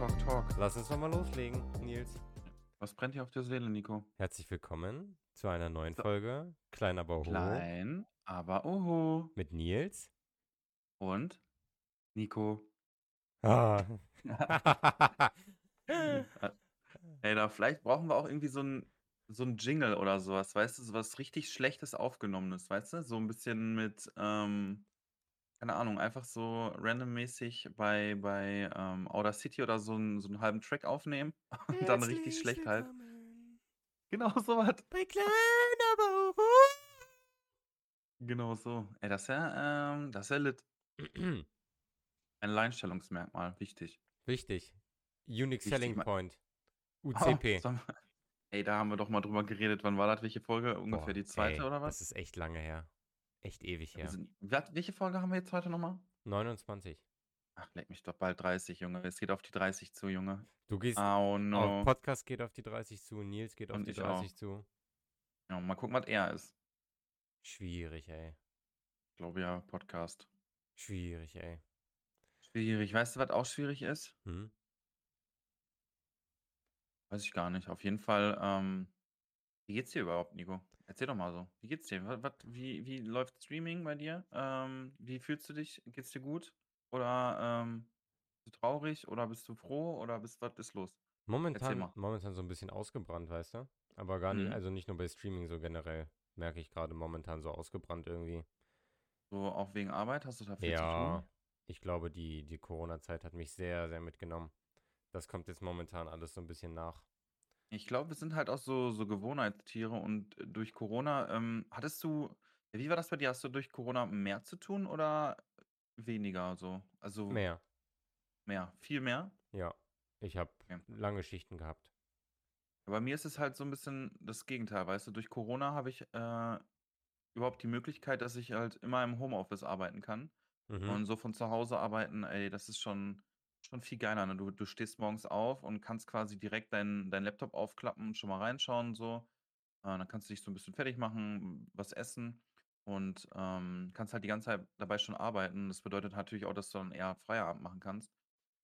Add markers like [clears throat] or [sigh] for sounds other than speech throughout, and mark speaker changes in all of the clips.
Speaker 1: Talk, Talk.
Speaker 2: Lass uns doch mal loslegen, Nils.
Speaker 1: Was brennt dir auf der Seele, Nico?
Speaker 2: Herzlich willkommen zu einer neuen
Speaker 1: So.
Speaker 2: Folge Klein aber hoch
Speaker 1: Klein, aber oho.
Speaker 2: mit Nils.
Speaker 1: Und? Nico.
Speaker 2: Ah. [laughs]
Speaker 1: Ey, da vielleicht brauchen wir auch irgendwie so ein, so ein Jingle oder sowas, weißt du, so was richtig Schlechtes aufgenommenes, weißt du? So ein bisschen mit, ähm, keine Ahnung, einfach so randommäßig bei, bei ähm, Audacity oder so, einen- so einen halben Track aufnehmen [laughs] und dann richtig schlecht halt. [laughs] Genau sowas.
Speaker 2: Bei Klein aber.
Speaker 1: Genau so. Ey, das ist ja, ähm, das ist ja lit. [clears throat] Ein Alleinstellungsmerkmal, wichtig.
Speaker 2: Wichtig. Unique
Speaker 1: Wichtig,
Speaker 2: Selling Point.
Speaker 1: Oh,
Speaker 2: UCP.
Speaker 1: sollen wir- Ey, da haben wir doch mal drüber geredet. Wann war das? Welche Folge? Ungefähr
Speaker 2: Boah,
Speaker 1: die zweite
Speaker 2: ey,
Speaker 1: oder was?
Speaker 2: Das ist echt lange her. Echt ewig her.
Speaker 1: sind, welche Folge haben wir jetzt heute nochmal?
Speaker 2: 29.
Speaker 1: Ach, leck mich doch bald 30, Junge. Es geht auf die 30 zu, Junge.
Speaker 2: Du gehst
Speaker 1: Oh no.
Speaker 2: Podcast geht auf die 30 zu, Nils geht auf
Speaker 1: Und
Speaker 2: die
Speaker 1: ich auch.
Speaker 2: 30 zu.
Speaker 1: Ja, mal gucken, was er ist.
Speaker 2: Schwierig, ey.
Speaker 1: Ich glaube ja, Podcast.
Speaker 2: Schwierig, ey.
Speaker 1: Schwierig. Weißt du, was auch schwierig ist?
Speaker 2: Hm?
Speaker 1: Weiß ich gar nicht. Auf jeden Fall, ähm, wie geht's dir überhaupt, Nico? Erzähl doch mal so. Wie geht's dir? Was, was, wie, wie läuft Streaming bei dir? Ähm, wie fühlst du dich? Geht's dir gut? Oder ähm, bist du traurig? Oder bist du froh? Oder bist, was ist los? Erzähl
Speaker 2: Momentan,
Speaker 1: mal.
Speaker 2: momentan so ein bisschen ausgebrannt, weißt du? Aber gar nicht,
Speaker 1: Mhm.
Speaker 2: also nicht nur bei Streaming, so generell merke ich gerade momentan so ausgebrannt irgendwie.
Speaker 1: So auch wegen Arbeit? Hast du da viel zu
Speaker 2: Ja,
Speaker 1: tun?
Speaker 2: ich glaube, die, die Corona-Zeit hat mich sehr, sehr mitgenommen. Das kommt jetzt momentan alles so ein bisschen nach.
Speaker 1: Ich glaube, wir sind halt auch so, so Gewohnheitstiere und äh, durch Corona, ähm, hattest du, wie war das bei dir? Hast du durch Corona mehr zu tun oder weniger so? Also
Speaker 2: Mehr,
Speaker 1: mehr, viel mehr?
Speaker 2: ja. Ich habe
Speaker 1: Okay.
Speaker 2: lange Schichten gehabt.
Speaker 1: Bei mir ist es halt so ein bisschen das Gegenteil, weißt du, durch Corona habe ich äh, überhaupt die Möglichkeit, dass ich halt immer im Homeoffice arbeiten kann.
Speaker 2: Mhm.
Speaker 1: Und so von zu Hause arbeiten, ey, das ist schon, schon viel geiler. Ne? Du, du stehst morgens auf und kannst quasi direkt deinen dein Laptop aufklappen und schon mal reinschauen so. Äh, dann kannst du dich so ein bisschen fertig machen, was essen und ähm, kannst halt die ganze Zeit dabei schon arbeiten. Das bedeutet natürlich auch, dass du dann eher Feierabend machen kannst.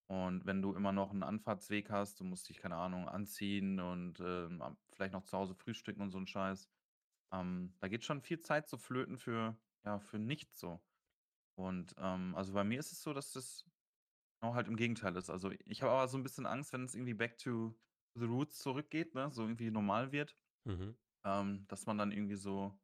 Speaker 1: Und wenn du immer noch einen Anfahrtsweg hast, du musst dich, keine Ahnung, anziehen und ähm, vielleicht noch zu Hause frühstücken und so ein Scheiß. Ähm, da geht schon viel Zeit so flöten für, ja, für nichts so. Und ähm, also bei mir ist es so, dass das genau halt im Gegenteil ist. Also ich habe aber so ein bisschen Angst, wenn es irgendwie back to the roots zurückgeht, ne, so irgendwie normal wird,
Speaker 2: Mhm.
Speaker 1: ähm, dass man dann irgendwie so,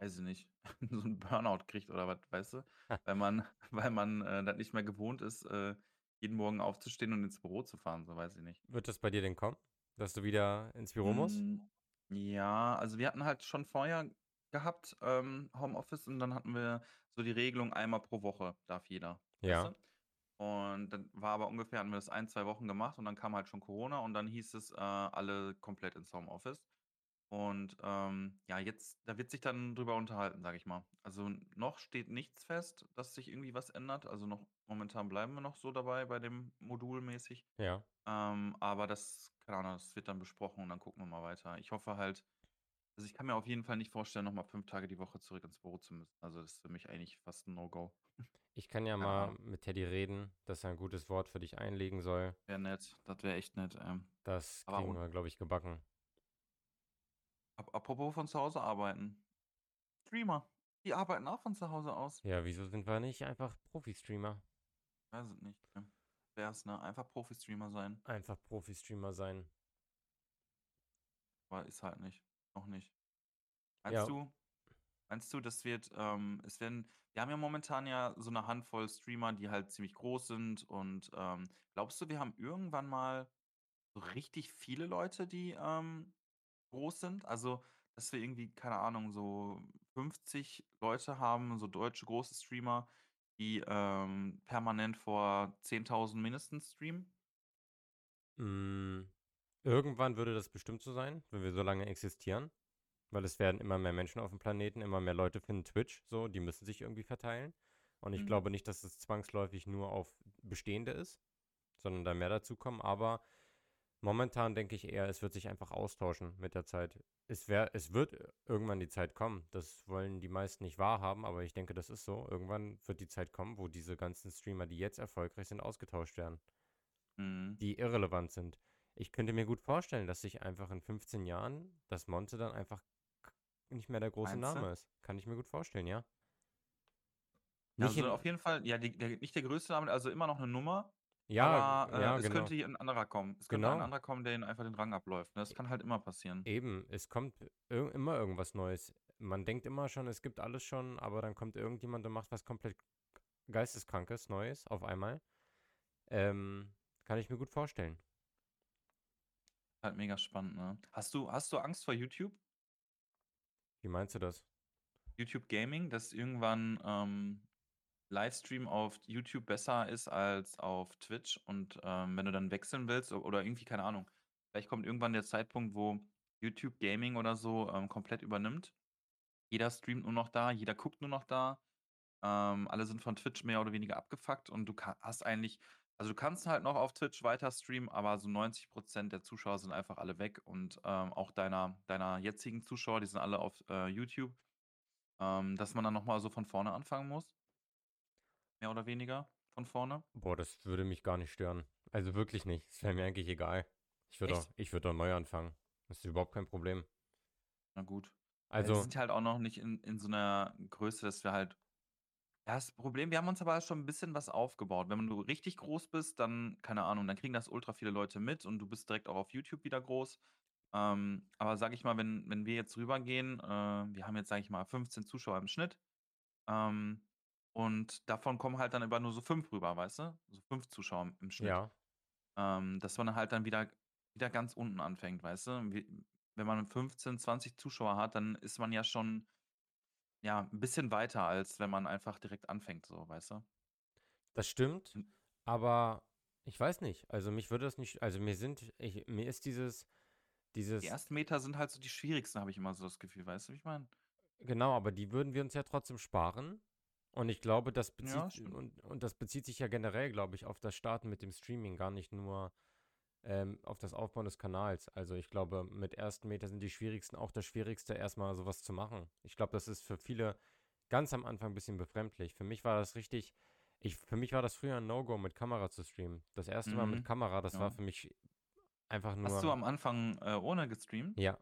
Speaker 1: weiß ich nicht, [laughs] so einen Burnout kriegt oder was, weißt du? Weil man, [laughs] weil man äh, das nicht mehr gewohnt ist, äh, jeden Morgen aufzustehen und ins Büro zu fahren, so weiß ich nicht.
Speaker 2: Wird das bei dir denn kommen, dass du wieder ins Büro musst?
Speaker 1: Mm, Ja, also wir hatten halt schon vorher gehabt, ähm, Homeoffice, und dann hatten wir so die Regelung, einmal pro Woche darf jeder, weißt
Speaker 2: Ja.
Speaker 1: du? Und dann war aber ungefähr, hatten wir das ein, zwei Wochen gemacht und dann kam halt schon Corona und dann hieß es, äh, alle komplett ins Homeoffice. Und ähm, ja, jetzt, da wird sich dann drüber unterhalten, sage ich mal. Also noch steht nichts fest, dass sich irgendwie was ändert. Also noch momentan bleiben wir noch so dabei bei dem Modul mäßig.
Speaker 2: Ja.
Speaker 1: Ähm, aber das, keine Ahnung, das wird dann besprochen und dann gucken wir mal weiter. Ich hoffe halt, also ich kann mir auf jeden Fall nicht vorstellen, nochmal fünf Tage die Woche zurück ins Büro zu müssen. Also das ist für mich eigentlich fast ein No-Go.
Speaker 2: Ich kann ja
Speaker 1: Keine
Speaker 2: mal
Speaker 1: Ahnung.
Speaker 2: mit Teddy reden, dass er ein gutes Wort für dich einlegen soll.
Speaker 1: Wäre nett, das wäre echt nett. Ähm.
Speaker 2: Das kriegen wir, glaube ich, gebacken.
Speaker 1: Ap apropos von zu Hause arbeiten. Streamer, die arbeiten auch von zu Hause aus.
Speaker 2: Ja, wieso sind wir nicht einfach Profi-Streamer?
Speaker 1: Weiß es nicht. Wär's, ne? Einfach Profi-Streamer sein.
Speaker 2: Einfach Profi-Streamer sein.
Speaker 1: Aber ist halt nicht. Noch nicht.
Speaker 2: Ja.
Speaker 1: Meinst du, meinst du, das wird, ähm, es werden, wir haben ja momentan ja so eine Handvoll Streamer, die halt ziemlich groß sind und ähm, glaubst du, wir haben irgendwann mal so richtig viele Leute, die ähm, groß sind? Also, dass wir irgendwie, keine Ahnung, so 50 Leute haben, so deutsche große Streamer, die ähm, permanent vor 10.000 mindestens streamen?
Speaker 2: Mm, irgendwann würde das bestimmt so sein, wenn wir so lange existieren. Weil es werden immer mehr Menschen auf dem Planeten, immer mehr Leute finden Twitch, so, die müssen sich irgendwie verteilen. Und ich
Speaker 1: Mhm.
Speaker 2: glaube nicht, dass es zwangsläufig nur auf Bestehende ist, sondern da mehr dazu kommen. Aber momentan denke ich eher, es wird sich einfach austauschen mit der Zeit. Es, wär, es wird irgendwann die Zeit kommen. Das wollen die meisten nicht wahrhaben, aber ich denke, das ist so. Irgendwann wird die Zeit kommen, wo diese ganzen Streamer, die jetzt erfolgreich sind, ausgetauscht werden.
Speaker 1: Mhm.
Speaker 2: die irrelevant sind. Ich könnte mir gut vorstellen, dass sich einfach in 15 Jahren das Monte dann einfach nicht mehr der große
Speaker 1: Meinst du?
Speaker 2: Name ist. Kann ich mir gut vorstellen, ja.
Speaker 1: Ja,
Speaker 2: Nicht
Speaker 1: also auf jeden Fall, ja, die, der, nicht der größte Name, also immer noch eine Nummer,
Speaker 2: ja,
Speaker 1: aber äh,
Speaker 2: ja,
Speaker 1: es
Speaker 2: genau.
Speaker 1: könnte hier ein anderer kommen. Es könnte ein
Speaker 2: Genau.
Speaker 1: anderer kommen, der ihn einfach den Rang abläuft. ne? Das kann halt immer passieren.
Speaker 2: Eben, es kommt ir immer irgendwas Neues. Man denkt immer schon, es gibt alles schon, aber dann kommt irgendjemand und macht was komplett Geisteskrankes, Neues auf einmal. Ähm, kann ich mir gut vorstellen.
Speaker 1: Halt mega spannend, ne? Hast du, hast du Angst vor YouTube?
Speaker 2: Wie meinst du das?
Speaker 1: YouTube Gaming, dass irgendwann ähm, Livestream auf YouTube besser ist als auf Twitch und ähm, wenn du dann wechseln willst oder irgendwie, keine Ahnung, vielleicht kommt irgendwann der Zeitpunkt, wo YouTube Gaming oder so ähm, komplett übernimmt. Jeder streamt nur noch da, jeder guckt nur noch da. Ähm, alle sind von Twitch mehr oder weniger abgefuckt und du hast eigentlich, also du kannst halt noch auf Twitch weiter streamen, aber so 90% der Zuschauer sind einfach alle weg und ähm, auch deiner, deiner jetzigen Zuschauer, die sind alle auf äh, YouTube, ähm, dass man dann nochmal so von vorne anfangen muss. Mehr oder weniger von vorne.
Speaker 2: Boah, das würde mich gar nicht stören. Also wirklich nicht. Es wäre mir eigentlich egal. Ich würde würde doch neu anfangen. Das ist überhaupt kein Problem.
Speaker 1: Na gut. Ja, wir
Speaker 2: Also,
Speaker 1: sind halt auch noch nicht in, in so einer Größe, dass wir halt. Das Problem, wir haben uns aber schon ein bisschen was aufgebaut. Wenn du richtig groß bist, dann, keine Ahnung, dann kriegen das ultra viele Leute mit und du bist direkt auch auf YouTube wieder groß. Ähm, aber sag ich mal, wenn, wenn wir jetzt rübergehen, äh, wir haben jetzt, sag ich mal, 15 Zuschauer im Schnitt. Ähm, und davon kommen halt dann über nur so fünf rüber, weißt du? So fünf Zuschauer im- im Schnitt.
Speaker 2: ja.
Speaker 1: Ähm, dass man halt dann wieder, wieder ganz unten anfängt, weißt du? Wie, wenn man 15, 20 Zuschauer hat, dann ist man ja schon ja, ein bisschen weiter, als wenn man einfach direkt anfängt, so, weißt du?
Speaker 2: Das stimmt,
Speaker 1: Hm.
Speaker 2: aber ich weiß nicht. Also mich würde das nicht, also mir sind, ich, mir ist dieses,
Speaker 1: Die
Speaker 2: dieses,
Speaker 1: ersten Meter sind halt so die schwierigsten, habe ich immer so das Gefühl, weißt du, wie ich meine?
Speaker 2: genau, aber die würden wir uns ja trotzdem sparen. Und ich glaube, das
Speaker 1: Ja,
Speaker 2: bezieht,
Speaker 1: stimmt.
Speaker 2: und, und das bezieht sich ja generell, glaube ich, auf das Starten mit dem Streaming, gar nicht nur ähm, auf das Aufbauen des Kanals. Also ich glaube, mit ersten Meter sind die schwierigsten auch das Schwierigste, erstmal sowas zu machen. Ich glaube, das ist für viele ganz am Anfang ein bisschen befremdlich. Für mich war das richtig, ich, für mich war das früher ein No-Go, mit Kamera zu streamen. Das erste Mal mit
Speaker 1: Mhm.
Speaker 2: Kamera, das war
Speaker 1: Ja.
Speaker 2: für mich einfach nur.
Speaker 1: Hast du am Anfang äh, ohne gestreamt?
Speaker 2: ja,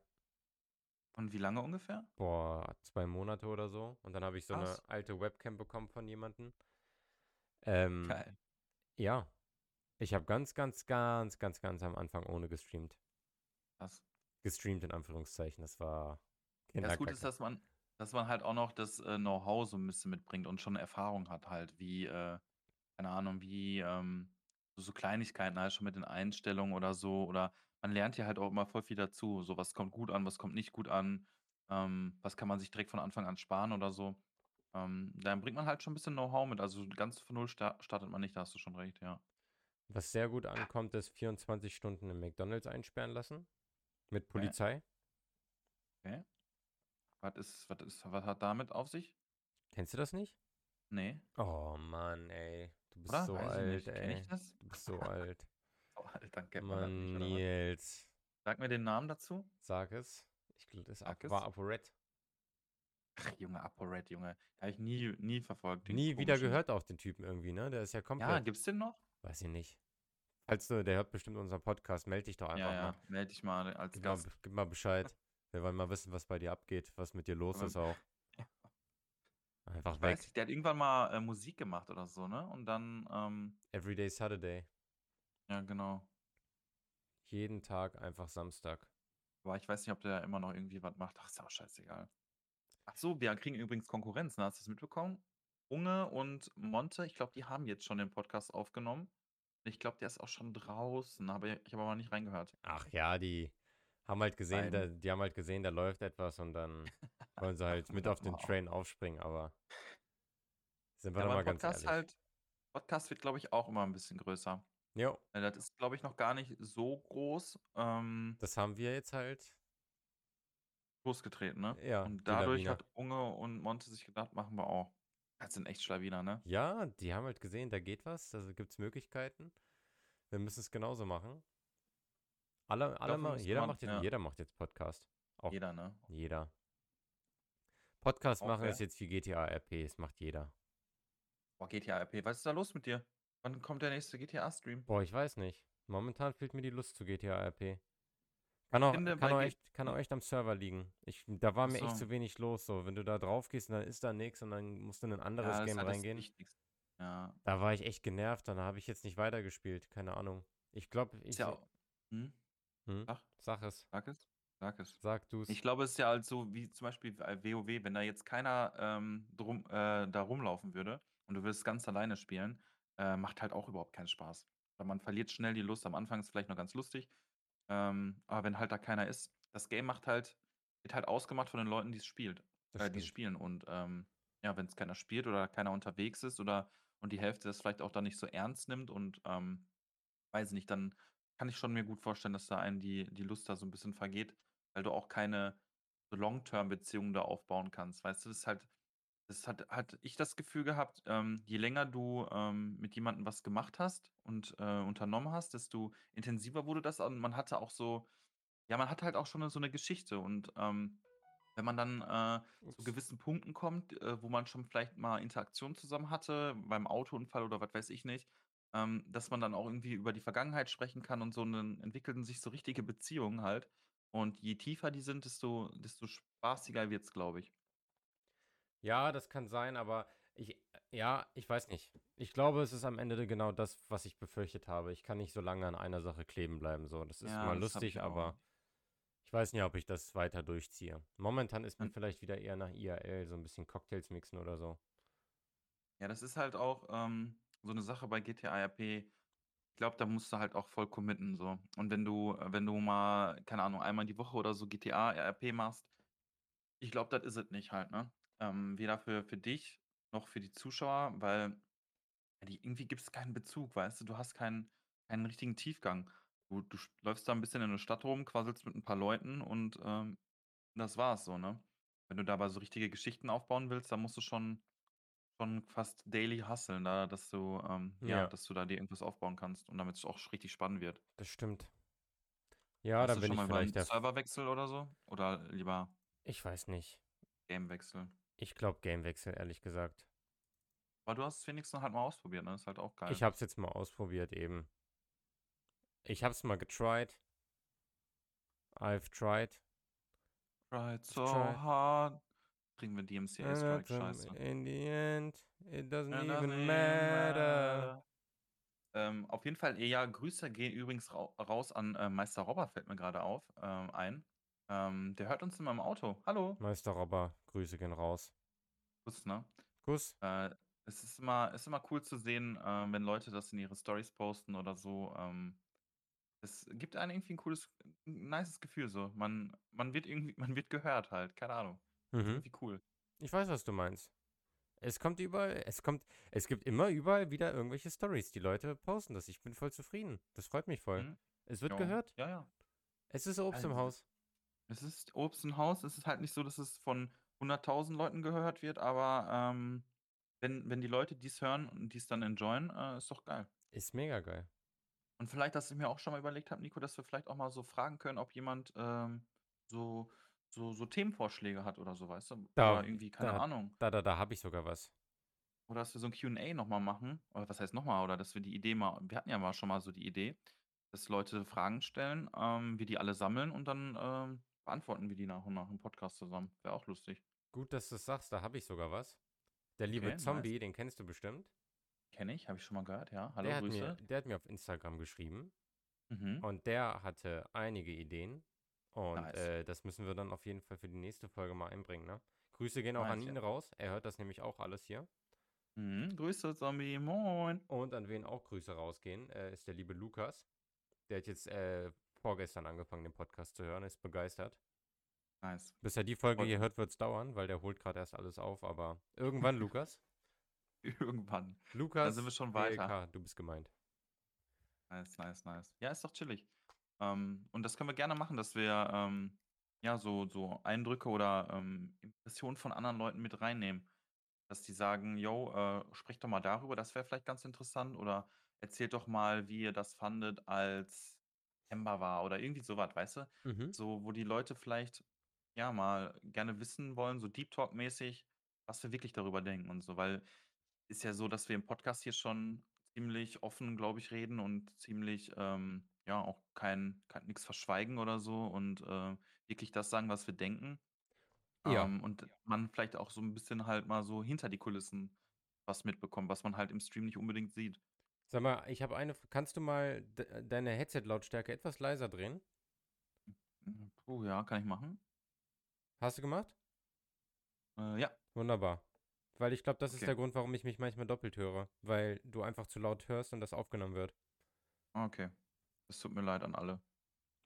Speaker 1: Und wie lange ungefähr?
Speaker 2: boah, zwei Monate oder so. Und dann habe ich so
Speaker 1: Krass.
Speaker 2: eine alte Webcam bekommen von jemandem. Ähm,
Speaker 1: Geil.
Speaker 2: ja, ich habe ganz, ganz, ganz, ganz, ganz am Anfang ohne gestreamt.
Speaker 1: Krass.
Speaker 2: Gestreamt in Anführungszeichen. Das war
Speaker 1: Ja, das Gute ist,
Speaker 2: Kinderkacke.
Speaker 1: dass man, dass man halt auch noch das äh, Know-how so ein bisschen mitbringt und schon Erfahrung hat halt, wie, äh, keine Ahnung, wie ähm, so, Kleinigkeiten halt schon mit den Einstellungen oder so. Oder man lernt ja halt auch immer voll viel dazu. So, was kommt gut an, was kommt nicht gut an, ähm, was kann man sich direkt von Anfang an sparen oder so. Ähm, dann bringt man halt schon ein bisschen Know-how mit. Also ganz von null sta startet man nicht, da hast du schon recht, ja.
Speaker 2: Was sehr gut ankommt, ist 24 Stunden im McDonalds einsperren lassen. Mit Polizei.
Speaker 1: Okay. Was ist, was ist, was hat damit auf sich?
Speaker 2: Kennst du das nicht?
Speaker 1: Nee,
Speaker 2: Oh Mann, ey. Du bist
Speaker 1: oder?
Speaker 2: so
Speaker 1: Weiß
Speaker 2: alt, ey.
Speaker 1: ich das?
Speaker 2: Du bist so alt. [laughs]
Speaker 1: Kennt man das
Speaker 2: Mann,
Speaker 1: was?
Speaker 2: Nils.
Speaker 1: Sag mir den Namen dazu.
Speaker 2: Sag es. Ich glaube, das
Speaker 1: Sag
Speaker 2: war ApoRed.
Speaker 1: Ach, Junge, ApoRed, Junge. Habe ich nie, nie verfolgt.
Speaker 2: Nie wieder gehört auf den Typen irgendwie, ne? Der ist ja
Speaker 1: Ja,
Speaker 2: komplett.
Speaker 1: gibt's den noch?
Speaker 2: Weiß ich nicht. Falls du, der hört bestimmt unseren Podcast, melde dich doch einfach
Speaker 1: Ja, ja.
Speaker 2: mal.
Speaker 1: Melde dich mal als
Speaker 2: Gib mal,
Speaker 1: Gast.
Speaker 2: gib mal Bescheid. Wir wollen mal wissen, was bei dir abgeht, was mit dir los ist auch. [laughs] Einfach
Speaker 1: Ich
Speaker 2: weg.
Speaker 1: weiß nicht, der hat irgendwann mal äh, Musik gemacht oder so, ne? Und dann, ähm,
Speaker 2: Everyday Saturday.
Speaker 1: ja, genau.
Speaker 2: Jeden Tag einfach Samstag.
Speaker 1: Aber ich weiß nicht, ob der immer noch irgendwie was macht. Ach, ist auch scheißegal. Ach so, wir kriegen übrigens Konkurrenz, ne? Hast du das mitbekommen? Unge und Monte, ich glaube, die haben jetzt schon den Podcast aufgenommen. Ich glaube, der ist auch schon draußen, aber ich habe aber nicht reingehört.
Speaker 2: Ach ja, die haben halt gesehen, da, die haben halt gesehen, da läuft etwas und dann [laughs] wollen sie halt mit auf den. Train aufspringen, aber sind wir
Speaker 1: Ja,
Speaker 2: doch mal ganz
Speaker 1: Podcast
Speaker 2: ehrlich.
Speaker 1: halt, Podcast wird, glaube ich, auch immer ein bisschen größer.
Speaker 2: Jo,
Speaker 1: Äh, Das ist, glaube ich, noch gar nicht so groß ähm,
Speaker 2: das haben wir jetzt halt.
Speaker 1: losgetreten, ne?
Speaker 2: Ja,
Speaker 1: Und dadurch hat Unge und Monte sich gedacht, machen wir auch. Das sind echt Schlawiner, ne?
Speaker 2: Ja, die haben halt gesehen, da geht was, da gibt es Möglichkeiten. Wir müssen es genauso machen. Alle, alle
Speaker 1: Dafür
Speaker 2: ma- jeder,
Speaker 1: man-
Speaker 2: macht jetzt,
Speaker 1: ja.
Speaker 2: jeder macht jetzt Podcast. Auch
Speaker 1: Jeder, ne?
Speaker 2: jeder. Podcast
Speaker 1: Auch
Speaker 2: machen ist jetzt wie GTA RP, das macht jeder.
Speaker 1: Boah, GTA RP, was ist da los mit dir? Wann kommt der nächste GTA-Stream?
Speaker 2: Boah, ich weiß nicht. Momentan fehlt mir die Lust zu GTA RP. Kann auch,
Speaker 1: finde,
Speaker 2: kann auch, echt, kann auch echt am Server liegen. Ich, da war mir echt
Speaker 1: so.
Speaker 2: zu wenig los. So, wenn du da drauf gehst, dann ist da nichts und dann musst du in ein anderes
Speaker 1: Ja,
Speaker 2: Game
Speaker 1: halt
Speaker 2: reingehen.
Speaker 1: Ja.
Speaker 2: Da war ich echt genervt. Dann habe ich jetzt nicht weitergespielt. Keine Ahnung. Ich glaube, ich.
Speaker 1: ja auch. Hm?
Speaker 2: Hm?
Speaker 1: Sag,
Speaker 2: Sag es.
Speaker 1: sag es. Sag es.
Speaker 2: Sag du's.
Speaker 1: Ich glaube, es ist ja halt so wie zum Beispiel bei WoW, wenn da jetzt keiner ähm, drum, äh, da rumlaufen würde und du würdest ganz alleine spielen, äh, macht halt auch überhaupt keinen Spaß. Weil man verliert schnell die Lust. Am Anfang ist es vielleicht noch ganz lustig, ähm, aber wenn halt da keiner ist, das Game macht halt, wird halt ausgemacht von den Leuten, die es spielt, äh, die spielen. Und ähm, ja, wenn es keiner spielt oder keiner unterwegs ist oder und die Hälfte das vielleicht auch dann nicht so ernst nimmt und ähm, weiß nicht, dann kann ich schon mir gut vorstellen, dass da einen die, die Lust da so ein bisschen vergeht, weil du auch keine so Long-Term-Beziehungen da aufbauen kannst. Weißt du, das ist halt, das hat, hat ich das Gefühl gehabt, ähm, je länger du ähm, mit jemandem was gemacht hast und äh, unternommen hast, desto intensiver wurde das und man hatte auch so, ja, man hat halt auch schon so eine Geschichte und ähm, wenn man dann äh, zu gewissen Punkten kommt, äh, wo man schon vielleicht mal Interaktion zusammen hatte, beim Autounfall oder was weiß ich nicht, ähm, dass man dann auch irgendwie über die Vergangenheit sprechen kann und so, und dann entwickeln sich so richtige Beziehungen halt. Und je tiefer die sind, desto, desto spaßiger wird's, glaube ich.
Speaker 2: Ja, das kann sein, aber ich, ja, ich weiß nicht. Ich glaube, es ist am Ende genau das, was ich befürchtet habe. Ich kann nicht so lange an einer Sache kleben bleiben. So, das ist
Speaker 1: Ja,
Speaker 2: mal
Speaker 1: das
Speaker 2: lustig,
Speaker 1: ich auch.
Speaker 2: aber ich weiß nicht, ob ich das weiter durchziehe. Momentan ist mir
Speaker 1: Und-
Speaker 2: vielleicht wieder eher nach IRL, so ein bisschen Cocktails mixen oder so.
Speaker 1: Ja, das ist halt auch ähm, so eine Sache bei GTA RP. Ich glaube, da musst du halt auch voll committen, so. Und wenn du, äh, wenn du mal, keine Ahnung, einmal die Woche oder so GTA RP machst, ich glaube, das ist es nicht halt, ne? Ähm, weder für, für dich noch für die Zuschauer, weil ja, die, irgendwie gibt es keinen Bezug, weißt du? Du hast keinen, keinen richtigen Tiefgang. Du, du läufst da ein bisschen in der Stadt rum, quasselst mit ein paar Leuten und ähm, das war's so, ne? Wenn du dabei so richtige Geschichten aufbauen willst, dann musst du schon, schon fast daily hustlen, da, dass du, ähm, ja,
Speaker 2: Ja.
Speaker 1: dass du da dir irgendwas aufbauen kannst und damit es auch richtig spannend wird.
Speaker 2: Das stimmt. Ja,
Speaker 1: Hast du
Speaker 2: bin
Speaker 1: schon
Speaker 2: ich
Speaker 1: mal über einen
Speaker 2: vielleicht der.
Speaker 1: Serverwechsel oder so? Oder lieber
Speaker 2: Ich weiß nicht.
Speaker 1: Gamewechsel?
Speaker 2: Ich glaube Gamewechsel, ehrlich gesagt.
Speaker 1: Aber du hast es wenigstens halt mal ausprobiert, ne? Ist halt auch geil.
Speaker 2: Ich habe es jetzt mal ausprobiert eben. Ich habe es mal getried. I've tried.
Speaker 1: Tried so
Speaker 2: tried.
Speaker 1: hard. Kriegen wir DMCA Strike, scheiße.
Speaker 2: In the end, it doesn't
Speaker 1: It
Speaker 2: even
Speaker 1: doesn't
Speaker 2: matter.
Speaker 1: matter. Ähm, auf jeden Fall, ja, Grüße gehen übrigens rau raus an äh, Meister Robber, fällt mir gerade auf, ähm, ein. Ähm, der hört uns immer im Auto. Hallo.
Speaker 2: Meister Robber, Grüße gehen raus.
Speaker 1: Kuss, ne?
Speaker 2: Kuss.
Speaker 1: Äh, es ist immer, ist immer cool zu sehen, äh, wenn Leute das in ihre Stories posten oder so. Ähm, es gibt einem irgendwie ein cooles, ein nices Gefühl so. Man, man wird irgendwie, man wird gehört halt, keine Ahnung.
Speaker 2: Mhm.
Speaker 1: irgendwie cool.
Speaker 2: Ich weiß, was du meinst. Es kommt überall, es kommt, es gibt immer überall wieder irgendwelche Stories. Die Leute posten das. Ich bin voll zufrieden. Das freut mich voll.
Speaker 1: Mhm.
Speaker 2: Es wird
Speaker 1: Ja,
Speaker 2: gehört.
Speaker 1: Ja, ja.
Speaker 2: Es ist Obst im
Speaker 1: Also,
Speaker 2: Haus.
Speaker 1: Es ist Obst im Haus. Es ist halt nicht so, dass es von 100.000 Leuten gehört wird, aber ähm, wenn, wenn die Leute dies hören und dies dann enjoyen, äh, ist doch geil.
Speaker 2: Ist mega geil.
Speaker 1: Und vielleicht, dass ich mir auch schon mal überlegt habe, Nico, dass wir vielleicht auch mal so fragen können, ob jemand ähm, so, so, so Themenvorschläge hat oder so, weißt du?
Speaker 2: Da-
Speaker 1: oder irgendwie, keine
Speaker 2: da-
Speaker 1: Ahnung.
Speaker 2: Da, da, da habe ich sogar was.
Speaker 1: Oder dass wir so ein QA nochmal machen. Oder was heißt nochmal? Oder dass wir die Idee mal, wir hatten ja mal schon mal so die Idee, dass Leute Fragen stellen, ähm, wir die alle sammeln und dann ähm, beantworten wir die nach und nach im Podcast zusammen. Wäre auch lustig.
Speaker 2: Gut, dass du es sagst, da habe ich sogar was. Der liebe
Speaker 1: Okay, nice.
Speaker 2: Zombie, den kennst du bestimmt.
Speaker 1: Kenne ich, habe ich schon mal gehört, ja. Hallo,
Speaker 2: der, hat
Speaker 1: Grüße.
Speaker 2: mir, der hat mir auf Instagram geschrieben
Speaker 1: Mhm.
Speaker 2: und der hatte einige Ideen. Und
Speaker 1: Nice.
Speaker 2: äh, das müssen wir dann auf jeden Fall für die nächste Folge mal einbringen, ne? Grüße gehen auch an
Speaker 1: Nice,
Speaker 2: ihn
Speaker 1: ja.
Speaker 2: raus. Er hört das nämlich auch alles hier.
Speaker 1: Mhm. Grüße, Zombie, moin.
Speaker 2: Und an wen auch Grüße rausgehen, äh, ist der liebe Lukas. Der hat jetzt äh, vorgestern angefangen, den Podcast zu hören, ist begeistert.
Speaker 1: Nice.
Speaker 2: Bis er die Folge hier hört, wird es dauern, weil der holt gerade erst alles auf, aber [laughs] irgendwann, Lukas.
Speaker 1: Irgendwann.
Speaker 2: Lukas,
Speaker 1: sind wir schon weiter.
Speaker 2: BLK, du bist gemeint.
Speaker 1: Nice, nice, nice. Ja, ist doch chillig. Ähm, und das können wir gerne machen, dass wir ähm, ja so, so Eindrücke oder ähm, Impressionen von anderen Leuten mit reinnehmen. Dass die sagen, yo, äh, sprecht doch mal darüber, das wäre vielleicht ganz interessant. Oder erzählt doch mal, wie ihr das fandet, als Ember war oder irgendwie sowas, weißt du?
Speaker 2: Mhm.
Speaker 1: So, wo die Leute vielleicht ja mal gerne wissen wollen, so Deep Talk-mäßig, was wir wirklich darüber denken und so, weil ist ja so, dass wir im Podcast hier schon ziemlich offen, glaube ich, reden und ziemlich, ähm, ja, auch kein kein nix verschweigen oder so und, äh, wirklich das sagen, was wir denken.
Speaker 2: Ja.
Speaker 1: Ähm, und man vielleicht auch so 'n bisschen halt mal so hinter die Kulissen was mitbekommt, was man halt im Stream nicht unbedingt sieht.
Speaker 2: Sag mal, ich habe eine kannst du mal d deine Headset-Lautstärke etwas leiser drehen?
Speaker 1: Hm, puh, ja, kann ich machen.
Speaker 2: Hast du gemacht?
Speaker 1: Äh, ja.
Speaker 2: Wunderbar. Weil ich glaube, das ist
Speaker 1: Okay.
Speaker 2: der Grund, warum ich mich manchmal doppelt höre, weil du einfach zu laut hörst und das aufgenommen wird.
Speaker 1: Okay. Es tut mir leid an alle.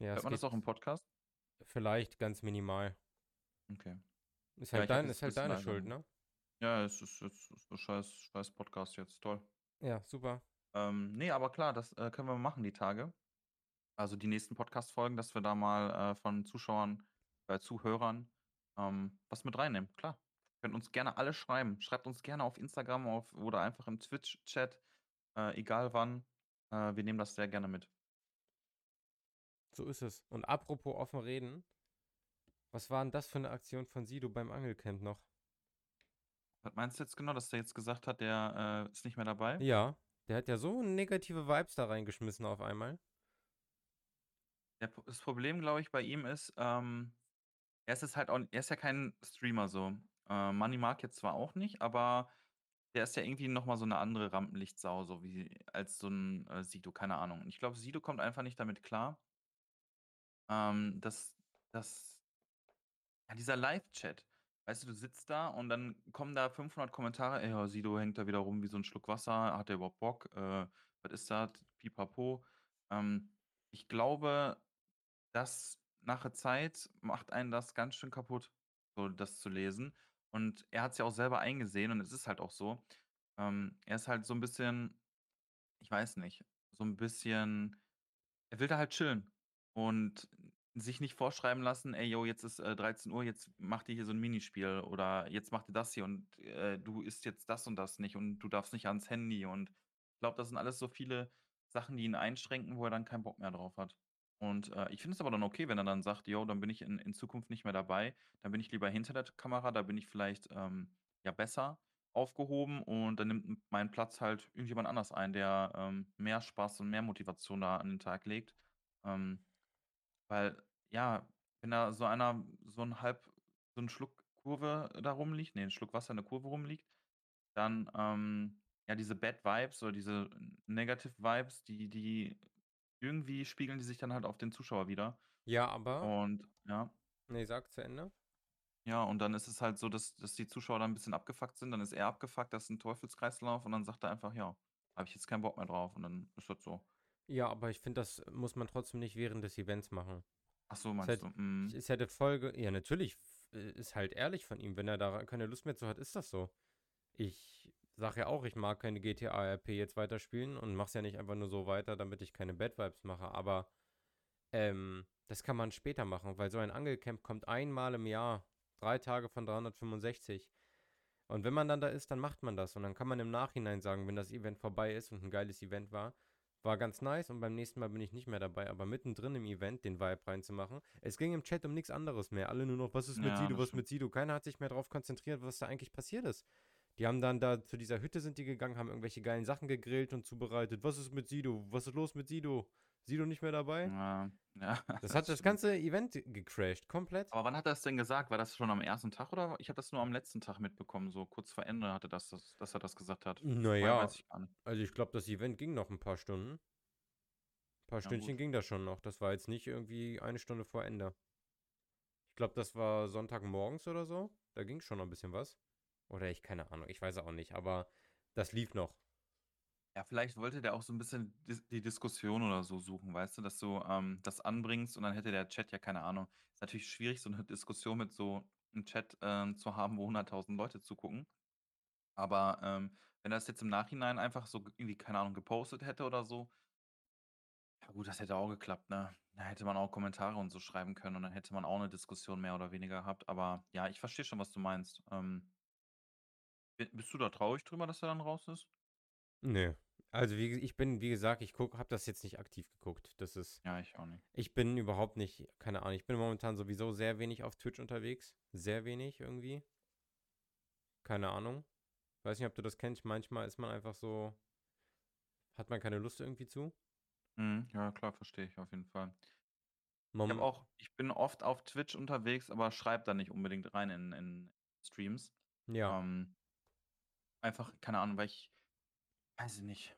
Speaker 2: Ja,
Speaker 1: Hört
Speaker 2: es
Speaker 1: man das auch im Podcast?
Speaker 2: vielleicht ganz minimal.
Speaker 1: Okay.
Speaker 2: Ist
Speaker 1: Ja,
Speaker 2: halt
Speaker 1: habe
Speaker 2: dein ist halt deine Schuld, ne?
Speaker 1: Ja, es ist jetzt ist 'n scheiß scheiß Podcast jetzt, toll.
Speaker 2: Ja, super.
Speaker 1: Ähm, ne, aber klar, das, äh, können wir machen die Tage. Also, die nächsten Podcast-Folgen, dass wir da mal, äh, von Zuschauern äh, Zuhörern, ähm, was mit reinnehmen, klar. Könnt uns gerne alle schreiben. Schreibt uns gerne auf Instagram auf oder einfach im Twitch-Chat, äh, egal wann. Äh, wir nehmen das sehr gerne mit.
Speaker 2: So ist es. Und apropos offen reden, was war 'n das für 'ne Aktion von Sido beim Angelcamp noch?
Speaker 1: Was meinst du jetzt genau, dass der jetzt gesagt hat, der, äh, ist nicht mehr dabei?
Speaker 2: Ja, der hat ja so negative Vibes da reingeschmissen auf einmal.
Speaker 1: Das Problem, glaube ich, bei ihm ist, ähm, er ist halt auch er ist ja kein Streamer so. Äh, Money Mark jetzt zwar auch nicht, aber der ist ja irgendwie noch mal so 'ne andere Rampenlichtsau, so wie als so 'n, äh, Sido, keine Ahnung. Und ich glaube, Sido kommt einfach nicht damit klar ähm, dass dass ja, dieser Live-Chat. Weißt du, du sitzt da und dann kommen da 500 Kommentare: „Ey, Sido hängt da wieder rum wie so 'n Schluck Wasser. Hat der überhaupt Bock? Äh, was ist das? Pipapo.“ Ähm, ich glaube, das nach der Zeit macht einen das ganz schön kaputt, so das zu lesen. Und er hat's ja auch selber eingesehen und es ist halt auch so. Ähm, er ist halt so 'n bisschen ich weiß nicht, so 'n bisschen er will da halt chillen und sich nicht vorschreiben lassen: „Ey, jo, jetzt ist, äh, 13:00, jetzt macht ihr hier so 'n Minispiel oder jetzt macht ihr das hier und, äh, du isst jetzt das und das nicht und du darfst nicht ans Handy.“ Und ich glaube, das sind alles so viele Sachen, die ihn einschränken, wo er dann keinen Bock mehr drauf hat. Und, äh, ich finde es aber dann okay, wenn er dann sagt: „Jo, dann bin ich in in Zukunft nicht mehr dabei. Dann bin ich lieber hinter der Kamera, da bin ich vielleicht, ähm, ja, besser aufgehoben und dann nimmt m meinen Platz halt irgendjemand anders ein, der, ähm, mehr Spaß und mehr Motivation da an den Tag legt.“ Ähm, weil, ja, wenn da so einer so 'n halb so 'n Schluck Kurve da rumliegt ne, 'n Schluck Wasser in der Kurve rumliegt, dann, ähm ja, diese Bad Vibes oder diese Negative Vibes, die die irgendwie spiegeln die sich dann halt auf den Zuschauer wider.
Speaker 2: Ja, aber
Speaker 1: Und ja.
Speaker 2: Ne, sag zu Ende.
Speaker 1: Ja, und dann ist es halt so, dass dass die Zuschauer dann 'n bisschen abgefuckt sind. Dann ist er abgefuckt, das ist 'n Teufelskreislauf und dann sagt er einfach: „Ja, habe ich jetzt keinen Bock mehr drauf.“ Und dann ist das so.
Speaker 2: Ja, aber ich finde, das muss man trotzdem nicht während des Events machen.
Speaker 1: Ach so,
Speaker 2: Ist
Speaker 1: meinst
Speaker 2: halt
Speaker 1: du? Mhm.
Speaker 2: ist halt 'ne Folge ja, natürlich äh, ist halt ehrlich von ihm. Wenn er da keine Lust mehr zu hat, ist das so. Ich sage ja auch, ich mag keine GTA RP jetzt weiterspielen und mache es ja nicht einfach nur so weiter, damit ich keine Bad Vibes mache, aber, ähm, das kann man später machen, weil so ein Angelcamp kommt einmal im Jahr, 3 Tage von 365. Und wenn man dann da ist, dann macht man das und dann kann man im Nachhinein sagen, wenn das Event vorbei ist und 'n geiles Event war: „War ganz nice und beim nächsten Mal bin ich nicht mehr dabei.“ Aber mittendrin im Event den Vibe reinzumachen es ging im Chat um nix anderes mehr. Alle nur noch: „Was ist mit
Speaker 1: Ja,
Speaker 2: Sido? Was ist
Speaker 1: stimmt.
Speaker 2: mit Sido?“ Keiner hat sich mehr drauf konzentriert, was da eigentlich passiert ist. Die haben dann da zu dieser Hütte sind die gegangen, haben irgendwelche geilen Sachen gegrillt und zubereitet. „Was ist mit Sido? Was ist los mit Sido? Sido nicht mehr dabei?“
Speaker 1: Ja, ja,
Speaker 2: Das hat [laughs] das ganze Event gecrashed, komplett.
Speaker 1: Aber wann hat er es denn gesagt? War das schon am 1. Tag oder ich habe das nur am letzten Tag mitbekommen, so kurz vor Ende hatte das das dass er das gesagt hat.
Speaker 2: Na
Speaker 1: Vorher weiß
Speaker 2: ja,
Speaker 1: ich
Speaker 2: also ich glaube, das Event ging noch 'n paar Stunden. Paar
Speaker 1: Ja,
Speaker 2: Stündchen
Speaker 1: gut.
Speaker 2: ging das schon noch. Das war jetzt nicht irgendwie 1 Stunde vor Ende. Ich glaube, das war Sonntagmorgens oder so. Da ging schon noch 'n bisschen was. Oder ich keine Ahnung, ich weiß auch nicht, aber das lief noch.
Speaker 1: Ja, vielleicht wollte der auch so 'n bisschen die Diskussion oder so suchen, weißt du, dass du, ähm, das anbringst und dann hätte der Chat ja keine Ahnung. Ist natürlich schwierig, so 'ne Diskussion mit so 'nem Chat, ähm, zu haben, wo 100.000 Leute zugucken. Aber, ähm, wenn er das jetzt im Nachhinein einfach so irgendwie, keine Ahnung, gepostet hätte oder so ja gut, das hätte auch geklappt, ne? Da hätte man auch Kommentare und so schreiben können und dann hätte man auch 'ne Diskussion mehr oder weniger gehabt. Aber ja, ich verstehe schon, was du meinst. Ähm bi bist du da traurig drüber, dass er dann raus ist?
Speaker 2: Ne. Also, wie ich bin wie gesagt, ich gucke habe das jetzt nicht aktiv geguckt. Das ist
Speaker 1: Ja, ich auch nicht.
Speaker 2: ich bin überhaupt nicht keine Ahnung, ich bin momentan sowieso sehr wenig auf Twitch unterwegs. Sehr wenig irgendwie. Keine Ahnung. Weiß nicht, ob du das kennst. Manchmal ist man einfach so hat man keine Lust irgendwie zu.
Speaker 1: Mhm. Ja, klar, verstehe ich auf jeden Fall. Ich habe
Speaker 2: Mom
Speaker 1: auch ich bin oft auf Twitch unterwegs, aber schreibe da nicht unbedingt rein in in Streams.
Speaker 2: Ja.
Speaker 1: Ähm einfach, keine Ahnung, weil ich weiß ich nicht.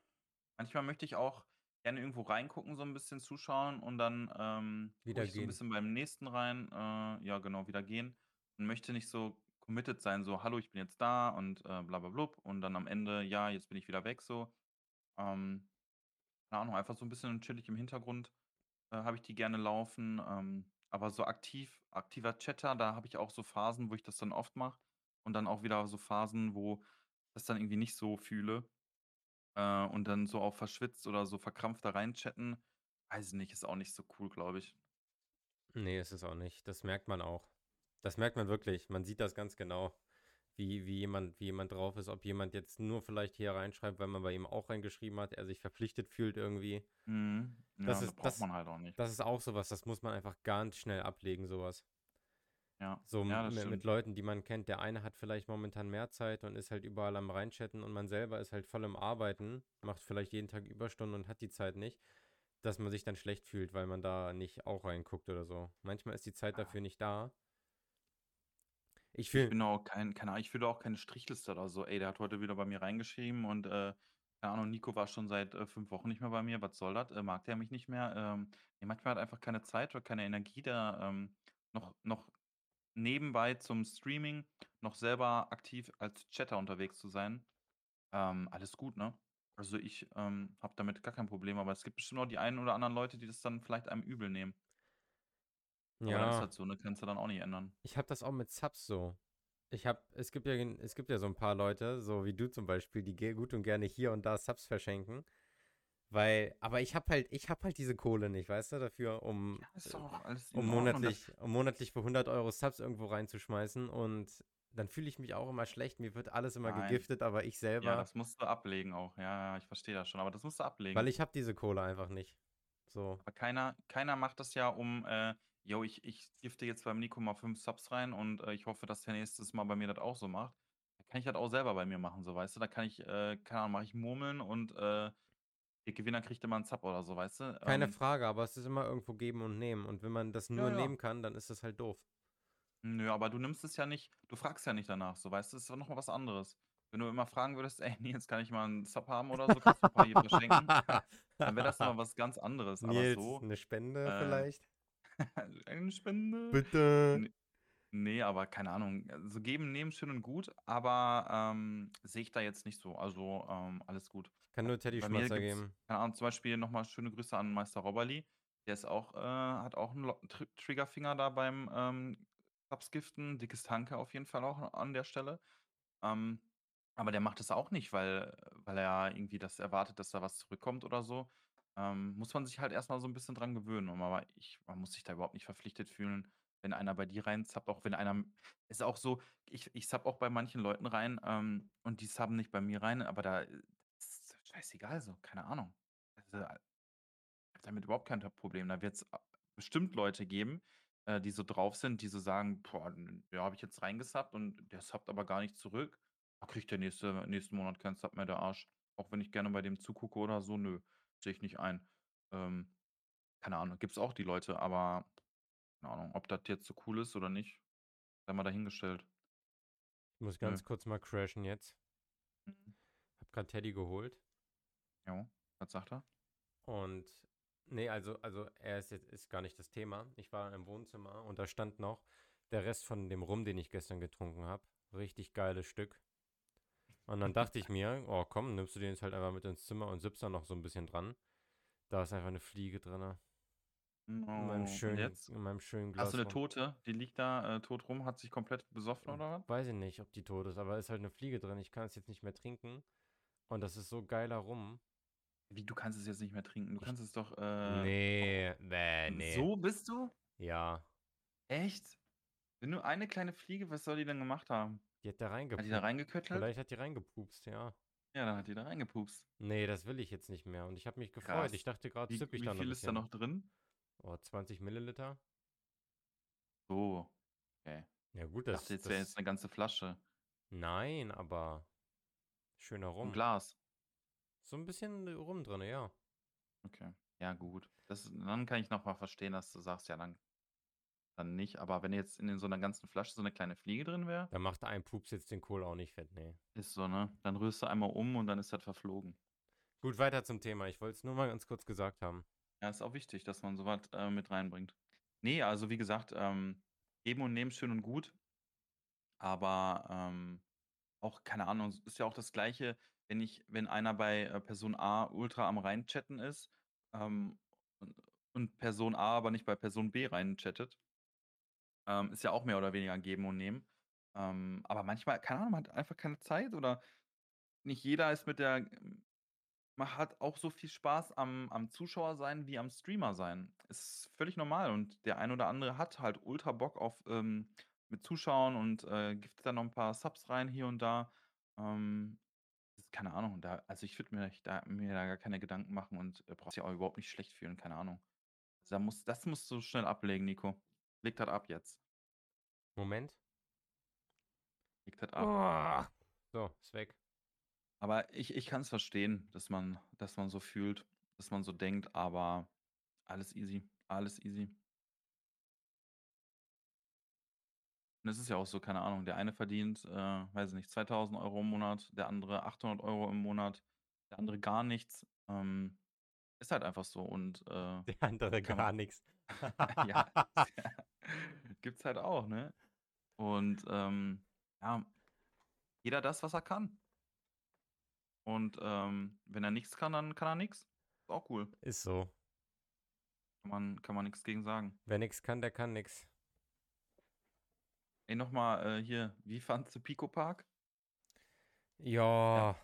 Speaker 1: Manchmal möchte ich auch gerne irgendwo reingucken, so 'n bisschen zuschauen und dann, ähm, gucke
Speaker 2: Wieder
Speaker 1: ich so 'n
Speaker 2: gehen.
Speaker 1: bisschen beim nächsten rein, äh, ja genau, wieder gehen und möchte nicht so committed sein, so: „Hallo, ich bin jetzt da und, äh, bla bla blub“ und dann am Ende: „Ja, jetzt bin ich wieder weg“, so. Ähm, keine Ahnung, einfach so 'n bisschen chillig im Hintergrund, äh, habe ich die gerne laufen, ähm, aber so aktiv aktiver Chatter, da habe ich auch so Phasen, wo ich das dann oft mache und dann auch wieder so Phasen, wo das dann irgendwie nicht so fühle, äh, und dann so auch verschwitzt oder so verkrampft da rein chatten, weiß ich nicht, ist auch nicht so cool, glaube ich.
Speaker 2: Ne, ist es auch nicht. Das merkt man auch. Das merkt man wirklich. Man sieht das ganz genau, wie wie jemand wie jemand drauf ist, ob jemand jetzt nur vielleicht hier reinschreibt, weil man bei ihm auch reingeschrieben hat, er sich verpflichtet fühlt irgendwie.
Speaker 1: Mhm.
Speaker 2: Das
Speaker 1: Ja, das
Speaker 2: ist
Speaker 1: braucht
Speaker 2: das
Speaker 1: man halt auch nicht.
Speaker 2: das ist auch so was, das muss man einfach ganz schnell ablegen, so was.
Speaker 1: Ja.
Speaker 2: So
Speaker 1: Ja,
Speaker 2: mit
Speaker 1: stimmt.
Speaker 2: Leuten, die man kennt. Der eine hat vielleicht momentan mehr Zeit und ist halt überall am Reinchatten und man selber ist halt voll im Arbeiten, macht vielleicht jeden Tag Überstunden und hat die Zeit nicht, dass man sich dann schlecht fühlt, weil man da nicht auch reinguckt oder so. Manchmal ist die Zeit
Speaker 1: Ja.
Speaker 2: dafür nicht da. Ich
Speaker 1: Ich
Speaker 2: fühle
Speaker 1: bin auch kein keine Ahnung, ich führe da auch keine Strichliste oder so. Ey, der hat heute wieder bei mir reingeschrieben und, äh, keine Ahnung, Nico war schon seit, äh, 5 Wochen nicht mehr bei mir. Was soll das? Äh, mag der mich nicht mehr? Ähm, manchmal hat einfach keine Zeit oder keine Energie da, ähm, noch noch nebenbei zum Streaming noch selber aktiv als Chatter unterwegs zu sein. Ähm, alles gut, ne? Also, ich, ähm, habe damit gar kein Problem, aber es gibt bestimmt auch die einen oder anderen Leute, die das dann vielleicht einem übel nehmen. Aber dann ist
Speaker 2: Ja.
Speaker 1: halt so, ne? Kannst du dann auch nicht ändern.
Speaker 2: Ich habe das auch mit Subs so. Ich habe es gibt ja es gibt ja so 'n paar Leute, so wie du zum Beispiel, die ge gut und gerne hier und da Subs verschenken, weil aber ich habe halt ich habe halt diese Kohle nicht, weißt du, dafür, um
Speaker 1: Ja, alles
Speaker 2: um
Speaker 1: Ordnung.
Speaker 2: Monatlich um monatlich für 100 € Subs irgendwo reinzuschmeißen und dann fühle ich mich auch immer schlecht. Mir wird alles immer
Speaker 1: Nein.
Speaker 2: gegiftet, aber ich
Speaker 1: Ja,
Speaker 2: selber
Speaker 1: das musst du ablegen auch. Ja, ja, ich verstehe das schon, aber das musst du
Speaker 2: weil
Speaker 1: ablegen.
Speaker 2: ich habe diese Kohle einfach nicht. So.
Speaker 1: Aber keiner keiner macht das ja, um, äh: „Jo, ich ich gifte jetzt beim Nico mal 5 Subs rein und, äh, ich hoffe, dass der nächstes Mal bei mir das auch so macht.“ Da kann ich das auch selber bei mir machen, so, weißt du? Da kann ich, äh keine Ahnung, mache ich Murmeln und, äh, der Gewinner kriegt immer 'n Sub oder so, weißt du?
Speaker 2: Keine
Speaker 1: Ähm
Speaker 2: Frage, aber es ist immer irgendwo Geben und Nehmen und wenn man das
Speaker 1: Ja,
Speaker 2: nur
Speaker 1: ja.
Speaker 2: nehmen kann, dann ist das halt doof.
Speaker 1: Nö, aber du nimmst es ja nicht du fragst ja nicht danach so, weißt du? Ist doch noch mal was anderes. Wenn du immer fragen würdest: „Ey, Nils, kann ich mal 'n Sub haben oder so? Kannst du 'n paar hier verschenken?“ Dann wäre das mal was ganz anderes, aber
Speaker 2: Nils,
Speaker 1: so,
Speaker 2: 'ne Spende
Speaker 1: äh
Speaker 2: vielleicht? [laughs]
Speaker 1: eine Spende?
Speaker 2: Bitte.
Speaker 1: Ne ne, aber keine Ahnung. So geben, nehmen, schön und gut, aber, ähm, sehe ich da jetzt nicht so. Also, ähm, alles gut.
Speaker 2: Kann nur Teddy
Speaker 1: gibt's,
Speaker 2: geben.
Speaker 1: keine Ahnung, zum Beispiel noch mal schöne Grüße an Meister Robberly. Der ist auch, äh hat auch 'n Lo Tri Triggerfinger da beim, ähm, Subs giften. Dickes Danke auf jeden Fall auch an der Stelle. Ähm, aber der macht das auch nicht, weil weil er irgendwie das erwartet, dass da was zurückkommt oder so. Ähm, muss man sich halt erst mal so 'n bisschen dran gewöhnen. Aber ich man muss sich da überhaupt nicht verpflichtet fühlen, wenn einer bei dir rein subbt, auch wenn einer ist auch so, ich ich subbe auch bei manchen Leuten rein, ähm, und die subben nicht bei mir rein, aber da ist scheißegal so, keine Ahnung. Also, habe damit überhaupt kein Problem. Da wird's a bestimmt Leute geben, äh, die so drauf sind, die so sagen: „Boah, ja, habe ich jetzt reingesubbt und der subbt aber gar nicht zurück. Da kriegt der nächste nächsten Monat keinen Sub mehr, der Arsch. Auch wenn ich gerne bei dem zugucke oder so, nö, sehe ich nicht ein.“ Ähm, keine Ahnung, gibt's auch die Leute, aber keine Ahnung, ob das jetzt so cool ist oder nicht, sei mal dahingestellt.
Speaker 2: Ich muss
Speaker 1: Nö.
Speaker 2: ganz kurz mal crashen jetzt.
Speaker 1: Mhm.
Speaker 2: Habe grad Teddy geholt.
Speaker 1: Jo, was sagt er?
Speaker 2: Und ne, also also er ist jetzt ist gar nicht das Thema. Ich war im Wohnzimmer und da stand noch der Rest von dem Rum, den ich gestern getrunken habe. Richtig geiles Stück. Und dann dachte ich mir: „Oh komm, nimmst du den jetzt halt einfach mit ins Zimmer und sippst da noch so 'n bisschen dran.“ Da ist einfach 'ne Fliege drinne. In meinem
Speaker 1: Oh,
Speaker 2: schönen
Speaker 1: jetzt?
Speaker 2: in meinem schönen
Speaker 1: Hast
Speaker 2: Glas
Speaker 1: du 'ne
Speaker 2: Rum.
Speaker 1: tote? Die liegt da, äh, tot rum, hat sich komplett besoffen oder was?
Speaker 2: weiß ich nicht, ob die tot ist, aber ist halt 'ne Fliege drin. Ich kann es jetzt nicht mehr trinken. Und das ist so geiler Rum.
Speaker 1: Wie, du kannst es jetzt nicht mehr trinken? Du
Speaker 2: Ich
Speaker 1: kannst es doch, äh
Speaker 2: ne, bäh, ne.
Speaker 1: So bist du?
Speaker 2: Ja.
Speaker 1: Echt? Wenn nur eine kleine Fliege, was soll die denn gemacht haben?
Speaker 2: Die hat da
Speaker 1: Hat die da reingeköttelt?
Speaker 2: vielleicht hat die reingepupst, ja.
Speaker 1: Ja, dann hat die da reingepupst.
Speaker 2: Ne, das will ich jetzt nicht mehr und ich habe mich gefreut. Ich
Speaker 1: Krass.
Speaker 2: dachte grad,
Speaker 1: Wie
Speaker 2: sippe ich
Speaker 1: wie
Speaker 2: da noch 'n
Speaker 1: viel ist da noch drin?
Speaker 2: Oh, 20 Milliliter.
Speaker 1: So, okay.
Speaker 2: Ja gut,
Speaker 1: Ich dachte,
Speaker 2: das
Speaker 1: jetzt wäre
Speaker 2: das
Speaker 1: jetzt 'ne ganze Flasche.
Speaker 2: Nein, aber schöner Rum.
Speaker 1: Glas?
Speaker 2: So ein bisschen rum drin, ja.
Speaker 1: Okay. Ja, gut. Das, dann kann ich nochmal verstehen, dass du sagst, ja, dann, dann nicht. Aber wenn jetzt in so einer ganzen Flasche so eine kleine Fliege drin wäre,
Speaker 2: Da macht ein Pups jetzt den Kohl auch nicht fett, nee.
Speaker 1: ist so, ne? Dann rührst du einmal um und dann ist das verflogen.
Speaker 2: Gut, weiter zum Thema. Ich wollte es nur mal ganz kurz gesagt haben.
Speaker 1: Ja, ist auch wichtig, dass man sowas äh, mit reinbringt. Nee, also wie gesagt, ähm, geben und nehmen schön und gut. Aber ähm, auch, keine Ahnung, es ist ja auch das Gleiche, wenn ich, wenn einer bei äh, Person A ultra am reinchatten ist ähm, und, Person A aber nicht bei Person B reinchattet. Ähm, ist ja auch mehr oder weniger geben und nehmen. Ähm, aber manchmal, keine Ahnung, man hat einfach keine Zeit oder nicht jeder ist mit der. Man hat auch so viel Spaß am, am Zuschauer sein wie am Streamer sein. Ist völlig normal und der ein oder andere hat halt ultra Bock auf ähm, mit Zuschauern und äh, gibt dann noch ein paar Subs rein hier und da. Ähm, keine Ahnung, da, also ich würde mir, da, mir da gar keine Gedanken machen und äh, brauchst ja auch überhaupt nicht schlecht fühlen, keine Ahnung. Da muss, das musst du schnell ablegen, Nico. Leg das ab jetzt.
Speaker 2: Moment.
Speaker 1: Leg das ab.
Speaker 2: Oh. So, ist weg.
Speaker 1: Aber ich, ich kann es verstehen, dass man, dass man so fühlt, dass man so denkt, aber alles easy, alles easy. Und es ist ja auch so, keine Ahnung, der eine verdient, äh, weiß ich nicht, 2000 Euro im Monat, der andere 800 Euro im Monat, der andere gar nichts. Ähm, ist halt einfach so und äh,
Speaker 2: Der andere gar
Speaker 1: man,
Speaker 2: nichts. [laughs]
Speaker 1: ja, gibt's halt auch, ne? Und ähm, ja, jeder das, was er kann. Und ähm, wenn er nichts kann, dann kann er nichts. Ist auch cool.
Speaker 2: Ist so.
Speaker 1: Kann man, kann man nichts gegen sagen.
Speaker 2: Wer nix kann, der kann nix.
Speaker 1: Ey, nochmal äh, hier, wie fandst du Pico Park?
Speaker 2: Ja,
Speaker 1: Ja,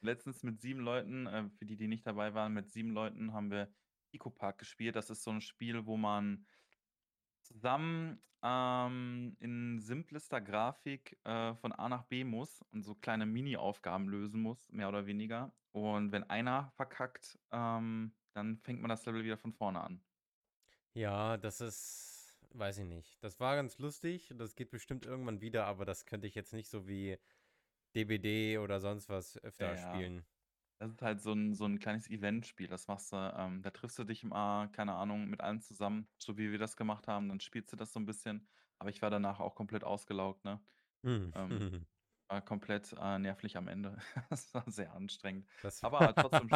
Speaker 1: letztens mit sieben Leuten, äh, für die, die nicht dabei waren, mit sieben Leuten haben wir Pico Park gespielt. Das ist so ein Spiel, wo man zusammen ähm, in simplester Grafik äh, von A nach B muss und so kleine Mini-Aufgaben lösen muss, mehr oder weniger. Und wenn einer verkackt, ähm, dann fängt man das Level wieder von vorne an.
Speaker 2: ja, das ist, weiß ich nicht. Das war ganz lustig. Das geht bestimmt irgendwann wieder, aber das könnte ich jetzt nicht so wie DBD oder sonst was öfter
Speaker 1: Ja,
Speaker 2: spielen.
Speaker 1: das ist halt so ein, so ein kleines Eventspiel. Das machst du, ähm, da triffst du dich immer, keine Ahnung, mit allen zusammen, so wie wir das gemacht haben. Dann spielst du das so ein bisschen. Aber ich war danach auch komplett ausgelaugt, ne?
Speaker 2: Hm.
Speaker 1: Ähm, war komplett äh, nervlich am Ende. [laughs] Das war sehr anstrengend.
Speaker 2: Das
Speaker 1: Aber hat [laughs] trotzdem,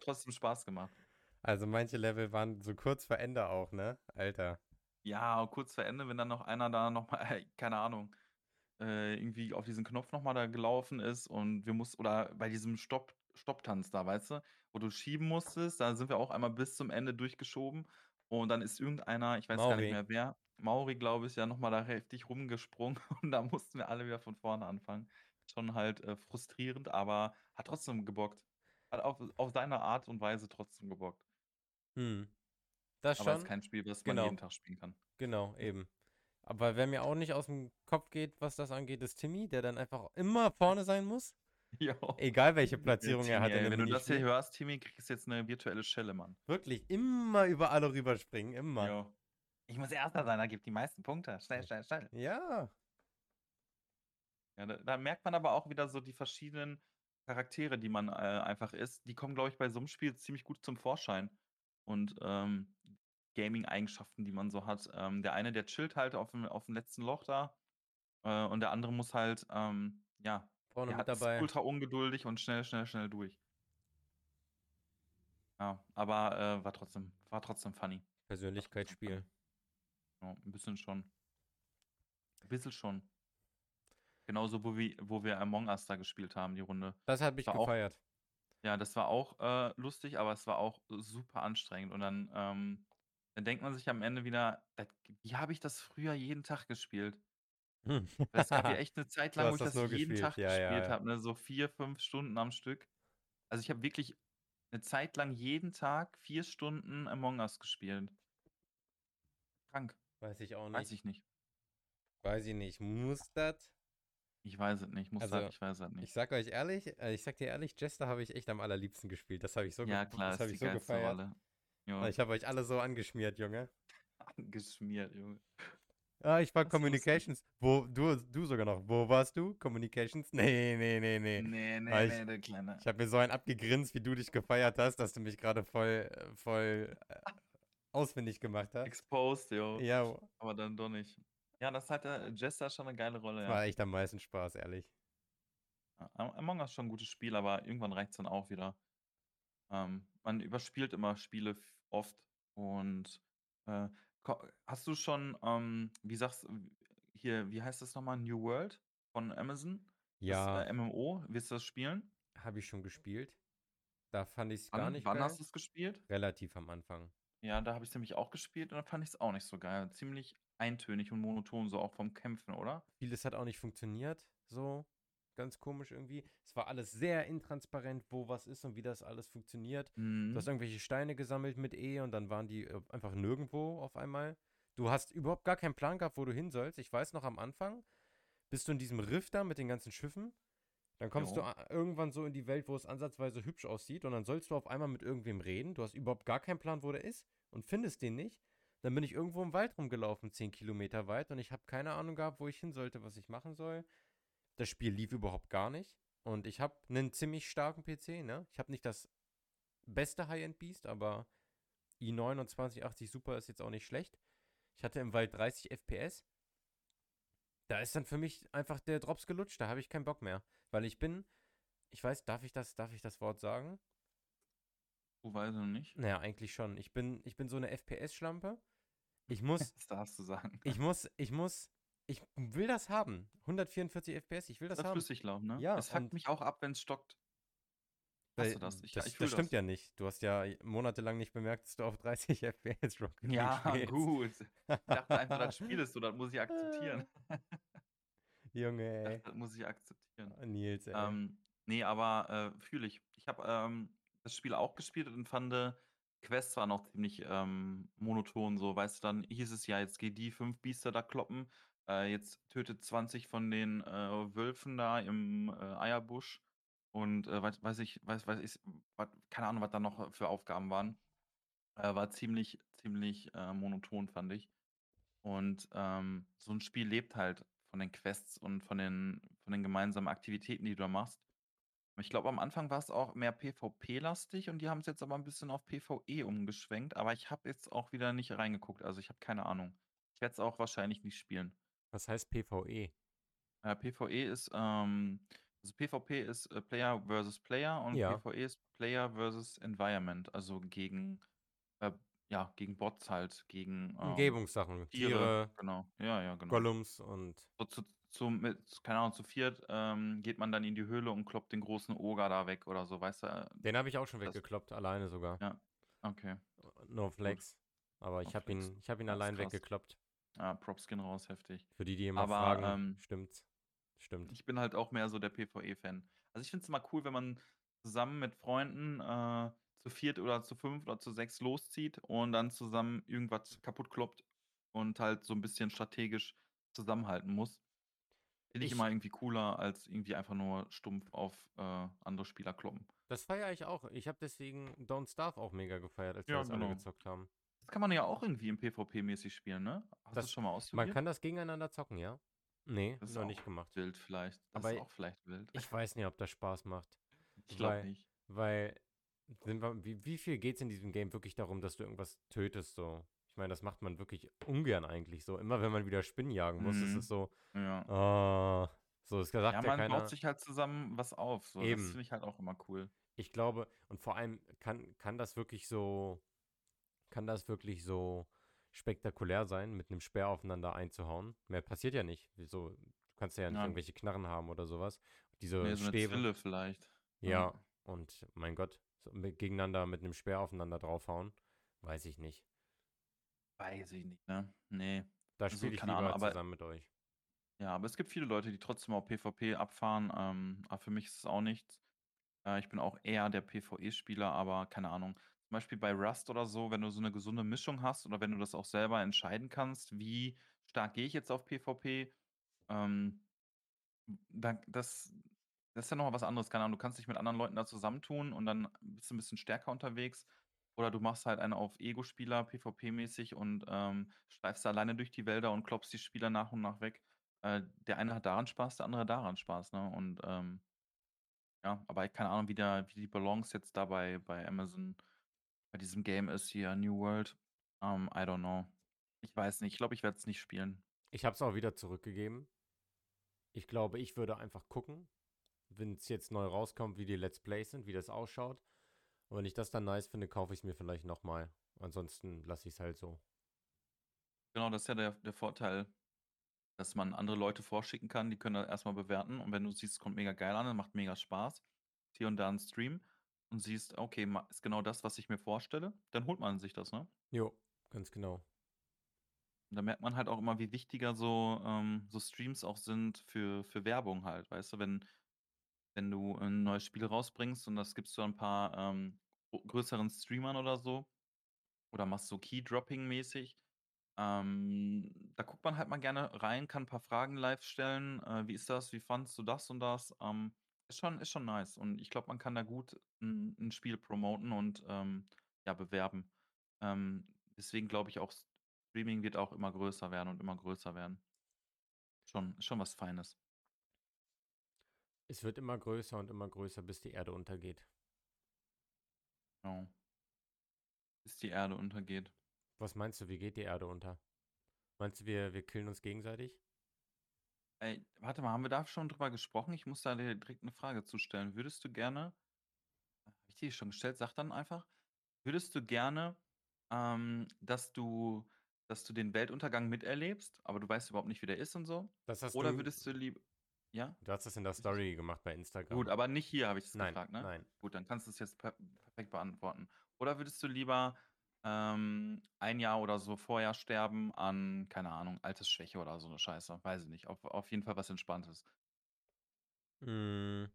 Speaker 1: trotzdem Spaß gemacht.
Speaker 2: Also manche Level waren so kurz vor Ende auch, ne? Alter.
Speaker 1: Ja, kurz vor Ende, wenn dann noch einer da nochmal, [laughs] keine Ahnung, äh, irgendwie auf diesen Knopf nochmal da gelaufen ist und wir mussten, oder bei diesem Stopp, Stopptanz da, weißt du, wo du schieben musstest, da sind wir auch einmal bis zum Ende durchgeschoben und dann ist irgendeiner, ich weiß gar nicht
Speaker 2: Mauri.
Speaker 1: mehr wer, Mauri, glaube ich, ja nochmal da heftig rumgesprungen [laughs] und da mussten wir alle wieder von vorne anfangen. Schon halt äh, frustrierend, aber hat trotzdem gebockt. Hat auf, auf seine Art und Weise trotzdem gebockt.
Speaker 2: Hm. Das
Speaker 1: Aber ist
Speaker 2: schon.
Speaker 1: kein Spiel, was man jeden
Speaker 2: Genau.
Speaker 1: Tag spielen kann.
Speaker 2: Genau, eben. Aber wer mir auch nicht aus dem Kopf geht, was das angeht, ist Timmy, der dann einfach immer vorne sein muss. [laughs]
Speaker 1: Jo.
Speaker 2: Egal welche
Speaker 1: Ja,
Speaker 2: Platzierung er
Speaker 1: Timmy,
Speaker 2: hat in
Speaker 1: ey, wenn du das hier hörst, Timmy, kriegst du jetzt eine virtuelle Schelle, Mann.
Speaker 2: Wirklich, immer über alle rüberspringen, immer.
Speaker 1: Jo. Ich muss Erster sein, da gibt die meisten Punkte. Schnell, schnell, schnell.
Speaker 2: Ja.
Speaker 1: Ja, da, da merkt man aber auch wieder so die verschiedenen Charaktere, die man äh, einfach ist. Die kommen, glaube ich, bei so einem Spiel ziemlich gut zum Vorschein. Und ähm, Gaming-Eigenschaften, die man so hat. Ähm, der eine, der chillt halt auf dem, auf dem letzten Loch da. Äh, und der andere muss halt, ähm, ja,
Speaker 2: Vorne
Speaker 1: der ist
Speaker 2: dabei.
Speaker 1: ultra ungeduldig und schnell, schnell, schnell durch. Ja, aber äh, war trotzdem, war trotzdem funny.
Speaker 2: Persönlichkeitsspiel.
Speaker 1: Ja, ein bisschen schon. Ein bisschen schon. Genauso, wo wir, wo wir Among Us da gespielt haben, die Runde.
Speaker 2: Das hat mich
Speaker 1: auch,
Speaker 2: gefeiert.
Speaker 1: ja, das war auch äh, lustig, aber es war auch super anstrengend. Und dann, ähm, dann denkt man sich am Ende wieder, das, wie habe ich das früher jeden Tag gespielt?
Speaker 2: Hm.
Speaker 1: Weil es gab ja [laughs] echt eine Zeit
Speaker 2: Du
Speaker 1: lang, wo
Speaker 2: hast
Speaker 1: ich
Speaker 2: das
Speaker 1: das
Speaker 2: nur
Speaker 1: jeden
Speaker 2: gespielt.
Speaker 1: Tag
Speaker 2: Ja, ja,
Speaker 1: gespielt
Speaker 2: ja.
Speaker 1: habe, ne? So vier, fünf Stunden am Stück. Also ich habe wirklich eine Zeit lang jeden Tag vier Stunden Among Us gespielt. Krank.
Speaker 2: Weiß ich auch
Speaker 1: Weiß
Speaker 2: nicht.
Speaker 1: ich nicht.
Speaker 2: Weiß ich nicht. Muss das?
Speaker 1: Ich weiß es nicht. Muss
Speaker 2: Also,
Speaker 1: halt, ich weiß es
Speaker 2: ich
Speaker 1: nicht.
Speaker 2: sag euch ehrlich, äh, ich sag dir ehrlich, Jester habe ich echt am allerliebsten gespielt. Das habe ich so, ge
Speaker 1: Ja, klar,
Speaker 2: das
Speaker 1: ist
Speaker 2: habe
Speaker 1: die
Speaker 2: ich so
Speaker 1: geilste
Speaker 2: gefeiert.
Speaker 1: Rolle. Ja,
Speaker 2: Ich habe euch alle so angeschmiert, Junge.
Speaker 1: angeschmiert, Junge.
Speaker 2: Ah, ich war
Speaker 1: Das.
Speaker 2: Communications. Wo, du, du sogar noch. Wo warst du? Communications? [laughs] Nee, nee, nee, nee.
Speaker 1: Nee,
Speaker 2: Ah,
Speaker 1: nee,
Speaker 2: ich
Speaker 1: nee, der Kleine.
Speaker 2: ich habe mir so einen abgegrinst, wie du dich gefeiert hast, dass du mich gerade voll, äh, voll äh, ausfindig gemacht hast.
Speaker 1: Exposed, yo.
Speaker 2: Ja,
Speaker 1: Aber dann doch nicht. Ja, das hat der Jester schon eine geile Rolle,
Speaker 2: das
Speaker 1: ja.
Speaker 2: war echt am meisten Spaß, ehrlich.
Speaker 1: Among Us schon ein gutes Spiel, aber irgendwann reicht es dann auch wieder. Ähm, man überspielt immer Spiele f- oft und äh, ko- hast du schon, ähm, wie sagst hier, wie heißt das nochmal? New World von Amazon?
Speaker 2: Ja,
Speaker 1: Das äh, MMO, willst du das spielen?
Speaker 2: habe ich schon gespielt. Da fand ich es gar
Speaker 1: Wann,
Speaker 2: nicht
Speaker 1: wann
Speaker 2: geil.
Speaker 1: hast du es gespielt?
Speaker 2: Relativ am Anfang.
Speaker 1: Ja, da habe ich es nämlich auch gespielt und da fand ich es auch nicht so geil. Ziemlich eintönig und monoton, so auch vom Kämpfen, oder?
Speaker 2: Vieles hat auch nicht funktioniert, so ganz komisch irgendwie. Es war alles sehr intransparent, wo was ist und wie das alles funktioniert. Du hast
Speaker 1: Mhm.
Speaker 2: irgendwelche Steine gesammelt mit E und dann waren die äh, einfach nirgendwo auf einmal. Du hast überhaupt gar keinen Plan gehabt, wo du hin sollst. Ich weiß noch am Anfang, bist du in diesem Riff da mit den ganzen Schiffen. Dann kommst du
Speaker 1: Jo.
Speaker 2: a- irgendwann so in die Welt, wo es ansatzweise hübsch aussieht und dann sollst du auf einmal mit irgendwem reden. Du hast überhaupt gar keinen Plan, wo der ist und findest den nicht. Dann bin ich irgendwo im Wald rumgelaufen, 10 Kilometer weit und ich habe keine Ahnung gehabt, wo ich hin sollte, was ich machen soll. Das Spiel lief überhaupt gar nicht und ich habe einen ziemlich starken PC, ne? Ich habe nicht das beste High-End-Beast, aber i9 und 2080 Super ist jetzt auch nicht schlecht. Ich hatte im Wald 30 FPS. Da ist dann für mich einfach der Drops gelutscht, da habe ich keinen Bock mehr. Weil ich bin, ich weiß, darf ich das, darf ich das Wort sagen?
Speaker 1: Du weißt noch nicht.
Speaker 2: Naja, eigentlich schon. Ich bin, ich bin so eine FPS-Schlampe. Ich muss, [laughs]
Speaker 1: Das darfst du sagen.
Speaker 2: ich muss, ich muss, ich will das haben. 144 FPS, ich will das
Speaker 1: Das
Speaker 2: haben.
Speaker 1: flüssig laufen, ne?
Speaker 2: Ja,
Speaker 1: Es
Speaker 2: und-
Speaker 1: mich auch ab, wenn es stockt. Hast du das? Ich,
Speaker 2: das,
Speaker 1: ich
Speaker 2: das stimmt
Speaker 1: das.
Speaker 2: ja nicht. Du hast ja monatelang nicht bemerkt, dass du auf 30 [laughs] FPS Rocket League
Speaker 1: Ja,
Speaker 2: spielst.
Speaker 1: gut. Ich dachte einfach, das [laughs] Spiel ist so, das muss ich akzeptieren. [laughs]
Speaker 2: Junge, ey.
Speaker 1: das muss ich akzeptieren.
Speaker 2: Nils, ey.
Speaker 1: Ähm, nee, aber äh, fühle ich. Ich habe ähm, das Spiel auch gespielt und fand, Quests waren auch ziemlich ähm, monoton. So, weißt du, dann hieß es ja, jetzt geh die fünf Biester da kloppen. Äh, jetzt tötet 20 von den äh, Wölfen da im äh, Eierbusch. Und äh, weiß, weiß ich, weiß, weiß ich, was, keine Ahnung, was da noch für Aufgaben waren. Äh, war ziemlich, ziemlich äh, monoton, fand ich. Und ähm, so ein Spiel lebt halt von den Quests und von den, von den gemeinsamen Aktivitäten, die du da machst. Ich glaube, am Anfang war es auch mehr PvP-lastig und die haben es jetzt aber ein bisschen auf PvE umgeschwenkt. Aber ich habe jetzt auch wieder nicht reingeguckt, also ich habe keine Ahnung. Ich werde es auch wahrscheinlich nicht spielen.
Speaker 2: Was heißt PvE?
Speaker 1: Äh, PvE ist, ähm, also PvP ist äh, Player versus Player und
Speaker 2: Ja.
Speaker 1: PvE ist Player versus Environment, also gegen, äh, ja, gegen Bots halt, gegen ähm,
Speaker 2: Umgebungssachen.
Speaker 1: Tiere.
Speaker 2: Tiere,
Speaker 1: Genau, ja, ja, genau.
Speaker 2: Gollums und
Speaker 1: So zu, zu, mit, keine Ahnung, zu viert ähm, geht man dann in die Höhle und kloppt den großen Oger da weg oder so, weißt du? äh,
Speaker 2: den habe ich auch schon
Speaker 1: Das-
Speaker 2: weggekloppt, alleine sogar.
Speaker 1: Ja. Okay.
Speaker 2: No Flex. Aber ich
Speaker 1: No
Speaker 2: habe ihn, ich habe ihn allein
Speaker 1: krass.
Speaker 2: weggekloppt.
Speaker 1: Ja, Propskin raus, heftig.
Speaker 2: Für die, die immer
Speaker 1: Aber,
Speaker 2: fragen,
Speaker 1: ähm,
Speaker 2: stimmt. Stimmt.
Speaker 1: Ich bin halt auch mehr so der PvE-Fan. Also ich finde es immer cool, wenn man zusammen mit Freunden äh, zu viert oder zu fünf oder zu sechs loszieht und dann zusammen irgendwas kaputt kloppt und halt so ein bisschen strategisch zusammenhalten muss. Finde ich,
Speaker 2: Ich-
Speaker 1: immer irgendwie cooler, als irgendwie einfach nur stumpf auf äh, andere Spieler kloppen.
Speaker 2: Das feiere ich auch. Ich habe deswegen Don't Starve auch mega gefeiert, als wir
Speaker 1: Ja,
Speaker 2: das alle
Speaker 1: genau.
Speaker 2: gezockt haben.
Speaker 1: Das kann man ja auch irgendwie im PvP-mäßig spielen, ne? Hast du
Speaker 2: Das-
Speaker 1: das schon mal
Speaker 2: Man
Speaker 1: ausprobiert?
Speaker 2: kann das gegeneinander zocken, ja? Nee,
Speaker 1: Das ist
Speaker 2: noch nicht gemacht.
Speaker 1: wild vielleicht. Das
Speaker 2: Aber
Speaker 1: ist auch vielleicht wild.
Speaker 2: Ich weiß nicht, ob das Spaß macht. [laughs]
Speaker 1: Ich glaube nicht.
Speaker 2: Weil, wir, wie, wie viel geht es in diesem Game wirklich darum, dass du irgendwas tötest, so? Ich meine, das macht man wirklich ungern eigentlich so. Immer wenn man wieder Spinnen jagen muss, ist
Speaker 1: Mhm.
Speaker 2: es so,
Speaker 1: Ja.
Speaker 2: ah, so, es sagt
Speaker 1: Ja,
Speaker 2: ja,
Speaker 1: man
Speaker 2: keiner.
Speaker 1: baut sich halt zusammen was auf. So.
Speaker 2: Eben.
Speaker 1: Das finde ich halt auch immer cool.
Speaker 2: Ich glaube, und vor allem kann, kann das wirklich so, kann das wirklich so spektakulär sein, mit einem Speer aufeinander einzuhauen. Mehr passiert ja nicht. Wieso? Du kannst ja nicht
Speaker 1: Ja.
Speaker 2: irgendwelche Knarren haben oder sowas. Diese
Speaker 1: Nee, so eine
Speaker 2: Stäbe.
Speaker 1: Vielleicht.
Speaker 2: Ja, und mein Gott, so mit, gegeneinander mit einem Speer aufeinander draufhauen, weiß ich nicht.
Speaker 1: Weiß ich nicht, ne? Nee.
Speaker 2: Da
Speaker 1: Also,
Speaker 2: spiele ich
Speaker 1: keine
Speaker 2: lieber
Speaker 1: Ahnung, aber-
Speaker 2: zusammen mit euch.
Speaker 1: Ja, aber es gibt viele Leute, die trotzdem auf PvP abfahren. Ähm, aber für mich ist es auch nichts. Äh, ich bin auch eher der PvE-Spieler, aber keine Ahnung. Zum Beispiel bei Rust oder so, wenn du so eine gesunde Mischung hast oder wenn du das auch selber entscheiden kannst, wie stark gehe ich jetzt auf PvP, ähm, dann, das, das ist ja nochmal was anderes. Keine Ahnung, du kannst dich mit anderen Leuten da zusammentun und dann bist du ein bisschen stärker unterwegs. Oder du machst halt einen auf Ego-Spieler, PvP-mäßig und, ähm, streifst alleine durch die Wälder und klopfst die Spieler nach und nach weg. Äh, der eine hat daran Spaß, der andere daran Spaß, ne? Und, ähm ja, aber keine Ahnung, wie der wie die Balance jetzt da bei Amazon bei diesem Game ist hier, New World. Ähm, I don't know. Ich weiß nicht. Ich glaube, ich werde es nicht spielen.
Speaker 2: Ich habe es auch wieder zurückgegeben. Ich glaube, ich würde einfach gucken, wenn es jetzt neu rauskommt, wie die Let's Plays sind, wie das ausschaut. Und wenn ich das dann nice finde, kaufe ich es mir vielleicht nochmal. Ansonsten lasse ich es halt so.
Speaker 1: Genau, das ist ja der, der Vorteil, dass man andere Leute vorschicken kann, die können das erstmal bewerten. Und wenn du siehst, es kommt mega geil an, dann macht mega Spaß. Hier und da ein Stream und siehst, okay, ist genau das, was ich mir vorstelle, dann holt man sich das, ne?
Speaker 2: Jo, ganz genau.
Speaker 1: Und da merkt man halt auch immer, wie wichtiger so, ähm, so Streams auch sind für, für Werbung halt, weißt du, wenn, wenn du ein neues Spiel rausbringst und das gibst du ein paar ähm, größeren Streamern oder so, oder machst so Key-Dropping-mäßig, ähm, da guckt man halt mal gerne rein, kann ein paar Fragen live stellen, äh, wie ist das, wie fandst du das und das, ähm, ist schon, ist schon nice und ich glaube, man kann da gut ein, ein Spiel promoten und ähm, ja, bewerben. Ähm, deswegen glaube ich auch, Streaming wird auch immer größer werden und immer größer werden. Schon, schon was Feines.
Speaker 2: Es wird immer größer und immer größer, bis die Erde untergeht.
Speaker 1: Genau. Bis die Erde untergeht.
Speaker 2: Was meinst du, wie geht die Erde unter? Meinst du, wir, wir killen uns gegenseitig?
Speaker 1: Ey, warte mal, haben wir da schon drüber gesprochen? Ich muss da dir direkt eine Frage zustellen. Würdest du gerne, habe ich die schon gestellt, sag dann einfach, würdest du gerne, ähm, dass du, dass du den Weltuntergang miterlebst, aber du weißt überhaupt nicht, wie der ist und so?
Speaker 2: Das hast
Speaker 1: Oder
Speaker 2: du,
Speaker 1: würdest du lieber, ja?
Speaker 2: du hast das in der Story gemacht bei Instagram.
Speaker 1: Gut, aber nicht hier habe ich das
Speaker 2: nein,
Speaker 1: gefragt, ne?
Speaker 2: nein.
Speaker 1: Gut, dann kannst du es jetzt per perfekt beantworten. Oder würdest du lieber ähm, ein Jahr oder so vorher sterben an, keine Ahnung, Altersschwäche oder so eine Scheiße? Weiß ich nicht. Auf, auf jeden Fall was Entspanntes.
Speaker 2: Mm,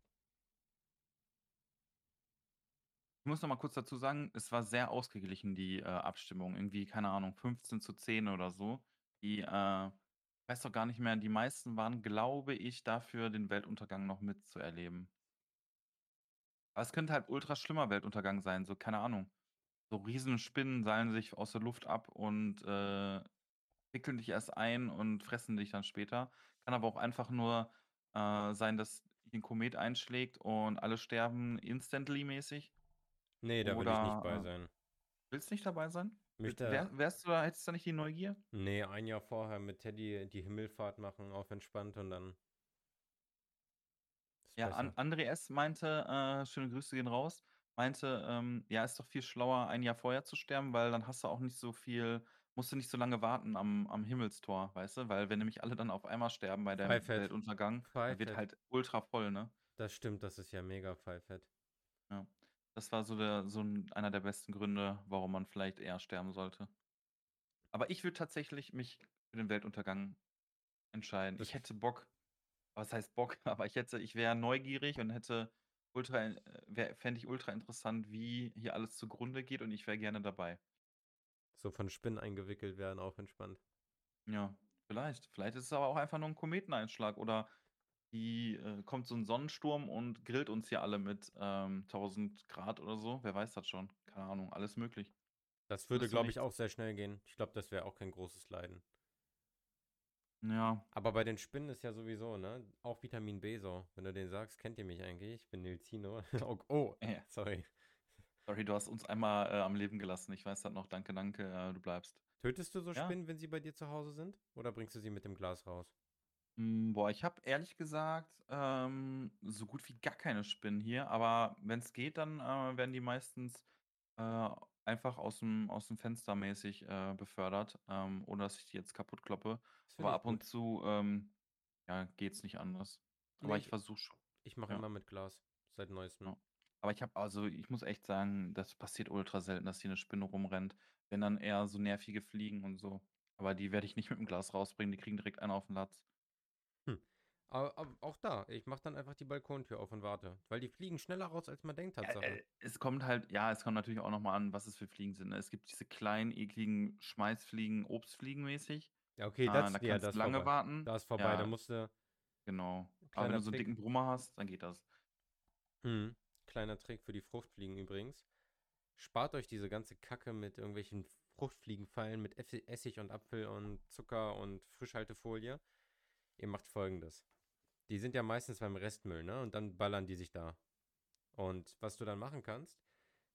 Speaker 1: Ich muss noch mal kurz dazu sagen, es war sehr ausgeglichen, die äh, Abstimmung. Irgendwie, keine Ahnung, 15 zu 10 oder so. Die, äh, weiß doch gar nicht mehr, die meisten waren, glaube ich, dafür, den Weltuntergang noch mitzuerleben. Aber es könnte halt ultra schlimmer Weltuntergang sein, so, keine Ahnung. So Riesenspinnen seilen sich aus der Luft ab und äh, wickeln dich erst ein und fressen dich dann später. Kann aber auch einfach nur äh, sein, dass ein Komet einschlägt und alle sterben instantly mäßig.
Speaker 2: nee, da will ich nicht bei
Speaker 1: Oder, äh,
Speaker 2: sein.
Speaker 1: Willst du nicht dabei sein?
Speaker 2: Möchte,
Speaker 1: Wär, wärst du da, hättest du da nicht die Neugier?
Speaker 2: nee, ein Jahr vorher mit Teddy die Himmelfahrt machen, auf entspannt und dann.
Speaker 1: Ja. An André S. meinte, äh, schöne Grüße gehen raus, meinte, ähm, ja, ist doch viel schlauer, ein Jahr vorher zu sterben, weil dann hast du auch nicht so viel, musst du nicht so lange warten am, am Himmelstor, weißt du? Weil wenn nämlich alle dann auf einmal sterben bei dem
Speaker 2: Pfeifett.
Speaker 1: Weltuntergang, dann wird halt ultra voll, ne?
Speaker 2: Das stimmt, das ist ja mega Pfeifett.
Speaker 1: Ja. Das war so, der, so ein, einer der besten Gründe, warum man vielleicht eher sterben sollte. Aber ich würde tatsächlich mich für den Weltuntergang entscheiden. Ich hätte Bock, was heißt Bock, [laughs] aber ich hätte, ich wäre neugierig und hätte ultra, äh, fände ich ultra interessant, wie hier alles zugrunde geht und ich wäre gerne dabei.
Speaker 2: So von Spinnen eingewickelt werden, auch entspannt.
Speaker 1: Ja, vielleicht. Vielleicht ist es aber auch einfach nur ein Kometeneinschlag oder die äh, kommt so ein Sonnensturm und grillt uns hier alle mit ähm, 1000 Grad oder so. Wer weiß das schon? Keine Ahnung, alles möglich.
Speaker 2: Das würde, glaube ich, auch sehr schnell gehen. Ich glaube, das wäre auch kein großes Leiden.
Speaker 1: Ja,
Speaker 2: Aber bei den Spinnen ist ja sowieso, ne? Auch Vitamin B so. Wenn du den sagst, kennt ihr mich eigentlich? Ich bin Nilzino. [laughs] oh, oh,
Speaker 1: Ja.
Speaker 2: sorry.
Speaker 1: sorry, du hast uns einmal äh, am Leben gelassen. Ich weiß das noch. Danke, danke, äh, du bleibst.
Speaker 2: Tötest du so
Speaker 1: Ja.
Speaker 2: Spinnen, wenn sie bei dir zu Hause sind? Oder bringst du sie mit dem Glas raus?
Speaker 1: Mm, Boah, ich habe ehrlich gesagt ähm, so gut wie gar keine Spinnen hier, aber wenn es geht, dann äh, werden die meistens äh, einfach aus dem, aus dem Fenster mäßig äh, befördert, ähm, ohne dass ich die jetzt kaputt kloppe.
Speaker 2: Das finde
Speaker 1: Aber
Speaker 2: ich
Speaker 1: ab und
Speaker 2: gut.
Speaker 1: zu ähm, ja, geht's nicht anders. Aber
Speaker 2: Nee,
Speaker 1: ich versuche schon.
Speaker 2: Ich mache
Speaker 1: Ja.
Speaker 2: immer mit Glas. Seit neuestem.
Speaker 1: Ja. Aber ich habe, also ich muss echt sagen, das passiert ultra selten, dass hier eine Spinne rumrennt. Wenn dann eher so nervige Fliegen und so. Aber die werde ich nicht mit dem Glas rausbringen, die kriegen direkt einen auf den Latz.
Speaker 2: Aber, aber auch da, ich mache dann einfach die Balkontür auf und warte. Weil die fliegen schneller raus, als man denkt, Tatsache.
Speaker 1: äh, es kommt halt, ja, es kommt natürlich auch nochmal an, was es für Fliegen sind. ne? Es gibt diese kleinen, ekligen Schmeißfliegen, Obstfliegen mäßig.
Speaker 2: Ja, okay,
Speaker 1: Ah,
Speaker 2: das,
Speaker 1: da
Speaker 2: ja, das
Speaker 1: lange
Speaker 2: vorbei.
Speaker 1: warten.
Speaker 2: Da ist vorbei, da
Speaker 1: Ja,
Speaker 2: musst du,
Speaker 1: genau. Aber wenn du so einen
Speaker 2: Trick.
Speaker 1: dicken Brummer hast, dann geht das.
Speaker 2: hm, kleiner Trick für die Fruchtfliegen übrigens. spart euch diese ganze Kacke mit irgendwelchen Fruchtfliegenfallen mit Essig und Apfel und Zucker und Frischhaltefolie. Ihr macht folgendes. Die sind ja meistens beim Restmüll, ne? Und dann ballern die sich da. Und was du dann machen kannst,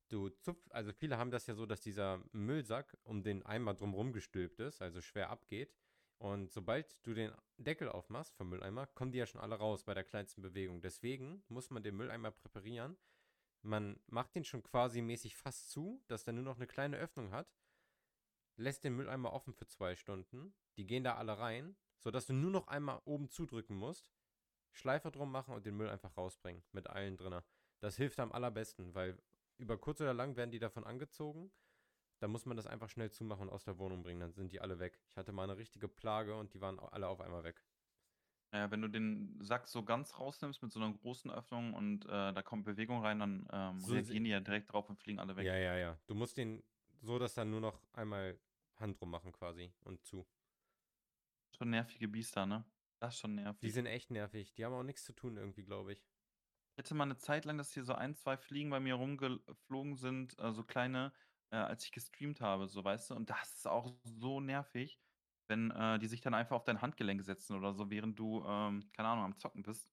Speaker 2: du zupfst, also viele haben das ja so, dass dieser Müllsack um den Eimer drumherum gestülpt ist, also schwer abgeht. Und sobald du den Deckel aufmachst vom Mülleimer, kommen die ja schon alle raus bei der kleinsten Bewegung. Deswegen muss man den Mülleimer präparieren. Man macht den schon quasi mäßig fast zu, dass der nur noch eine kleine Öffnung hat. Lässt den Mülleimer offen für zwei Stunden. Die gehen da alle rein, sodass du nur noch einmal oben zudrücken musst. Schleifer drum machen und den Müll einfach rausbringen. Mit allen drinnen. Das hilft am allerbesten, weil über kurz oder lang werden die davon angezogen da muss man das einfach schnell zumachen und aus der Wohnung bringen, dann sind die alle weg. Ich hatte mal eine richtige Plage und die waren alle auf einmal weg.
Speaker 1: Ja, wenn du den Sack so ganz rausnimmst mit so einer großen Öffnung und äh, da kommt Bewegung rein, dann ähm,
Speaker 2: So
Speaker 1: reagieren die ja direkt drauf und fliegen alle weg.
Speaker 2: Ja, ja, ja. Du musst den so, dass dann nur noch einmal Hand drum machen quasi und zu.
Speaker 1: Schon nervige Biester, ne? Das ist schon nervig.
Speaker 2: Die sind echt nervig. Die haben auch nichts zu tun irgendwie, glaube ich.
Speaker 1: Ich hatte mal eine Zeit lang, dass hier so ein, zwei Fliegen bei mir rumgeflogen sind, äh, so kleine, äh, als ich gestreamt habe, so, weißt du? Und das ist auch so nervig, wenn äh, die sich dann einfach auf dein Handgelenk setzen oder so, während du, ähm, keine Ahnung, am Zocken bist.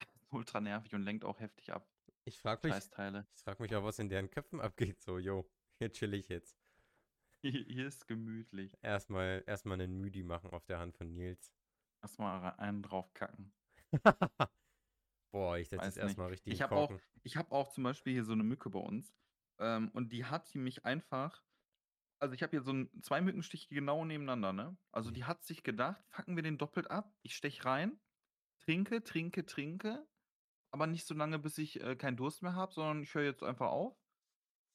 Speaker 1: [laughs] Ultra nervig und lenkt auch heftig ab.
Speaker 2: Ich frage mich, ich frag mich auch, was in deren Köpfen abgeht. So, yo, [laughs] hier chill ich jetzt.
Speaker 1: Hier, hier ist gemütlich.
Speaker 2: Erstmal, erstmal einen Müdi machen auf der Hand von Nils.
Speaker 1: Erstmal einen draufkacken. [laughs]
Speaker 2: Boah, ich setze jetzt erstmal richtig
Speaker 1: Ich habe auch, ich habe auch zum Beispiel hier so eine Mücke bei uns. Ähm, und die hat die mich einfach. Also ich habe hier so ein, zwei Mückenstiche genau nebeneinander, ne? Also
Speaker 2: Mhm.
Speaker 1: die hat sich gedacht, fucken wir den doppelt ab. Ich stech rein, trinke, trinke, trinke. Aber nicht so lange, bis ich äh, keinen Durst mehr habe, sondern ich höre jetzt einfach auf.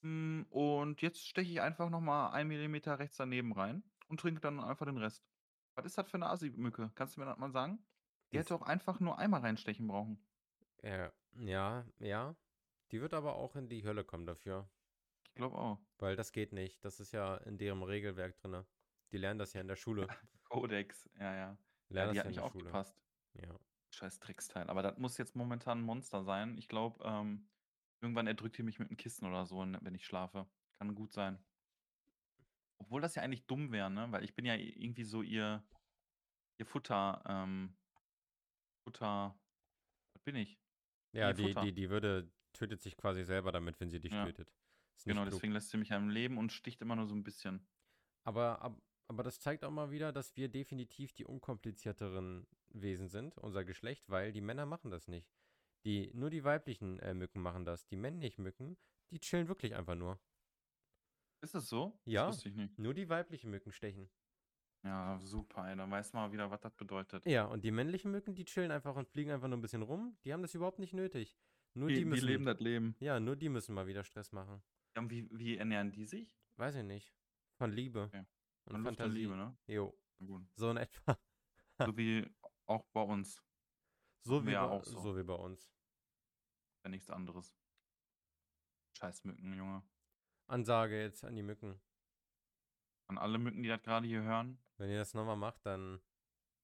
Speaker 1: Mm, Und jetzt steche ich einfach nochmal einen Millimeter rechts daneben rein und trinke dann einfach den Rest. Was ist das für eine Asi-Mücke? Kannst du mir das mal sagen? Die hätte auch einfach nur einmal reinstechen brauchen.
Speaker 2: Ja, ja, ja. Die wird aber auch in die Hölle kommen dafür.
Speaker 1: Ich glaube auch.
Speaker 2: Weil das geht nicht. Das ist ja in deren Regelwerk drin. Die lernen das ja in der Schule. [laughs]
Speaker 1: Codex, ja, ja. Ja,
Speaker 2: Lernen
Speaker 1: die
Speaker 2: das
Speaker 1: hat
Speaker 2: ja
Speaker 1: nicht aufgepasst.
Speaker 2: Ja.
Speaker 1: Scheiß Tricksteil. Aber das muss jetzt momentan ein Monster sein. Ich glaube, ähm, irgendwann erdrückt die mich mit einem Kissen oder so, wenn ich schlafe. Kann gut sein. Obwohl das ja eigentlich dumm wäre, ne? Weil ich bin ja irgendwie so ihr, ihr Futter, ähm, Futter, was bin ich?
Speaker 2: Ja,
Speaker 1: Ihr
Speaker 2: die,
Speaker 1: Futter.
Speaker 2: die, die würde, tötet sich quasi selber damit, wenn sie dich
Speaker 1: Ja.
Speaker 2: tötet. Ist nicht
Speaker 1: Genau,
Speaker 2: klug.
Speaker 1: deswegen lässt sie mich am Leben und sticht immer nur so ein bisschen.
Speaker 2: Aber, ab, aber das zeigt auch mal wieder, dass wir definitiv die unkomplizierteren Wesen sind, unser Geschlecht, weil die Männer machen das nicht. Die, nur die weiblichen äh, Mücken machen das. Die männlichen Mücken, die chillen wirklich einfach nur.
Speaker 1: Ist es so?
Speaker 2: Ja.
Speaker 1: Das wusste ich nicht.
Speaker 2: Nur die weiblichen Mücken stechen.
Speaker 1: Ja, super, ey. Dann weiß man mal wieder, was das bedeutet.
Speaker 2: Ja, und die männlichen Mücken, die chillen einfach und fliegen einfach nur ein bisschen rum. Die haben das überhaupt nicht nötig. Nur die,
Speaker 1: Die, die
Speaker 2: müssen.
Speaker 1: leben das Leben.
Speaker 2: ja, nur die müssen mal wieder Stress machen.
Speaker 1: Ja, und wie, wie ernähren die sich?
Speaker 2: Weiß ich nicht. Von Liebe.
Speaker 1: Okay.
Speaker 2: Und
Speaker 1: Von Luft und
Speaker 2: Fantasie.
Speaker 1: Liebe, ne?
Speaker 2: Jo,
Speaker 1: Na gut.
Speaker 2: so in etwa. [laughs]
Speaker 1: So wie auch bei uns.
Speaker 2: So
Speaker 1: Machen
Speaker 2: wie,
Speaker 1: wir ja
Speaker 2: bei,
Speaker 1: auch so.
Speaker 2: so wie bei uns.
Speaker 1: Wenn nichts anderes. Scheiß Mücken, Junge.
Speaker 2: Ansage jetzt an die Mücken.
Speaker 1: An alle Mücken, die das gerade hier hören,
Speaker 2: Wenn ihr das nochmal macht, dann,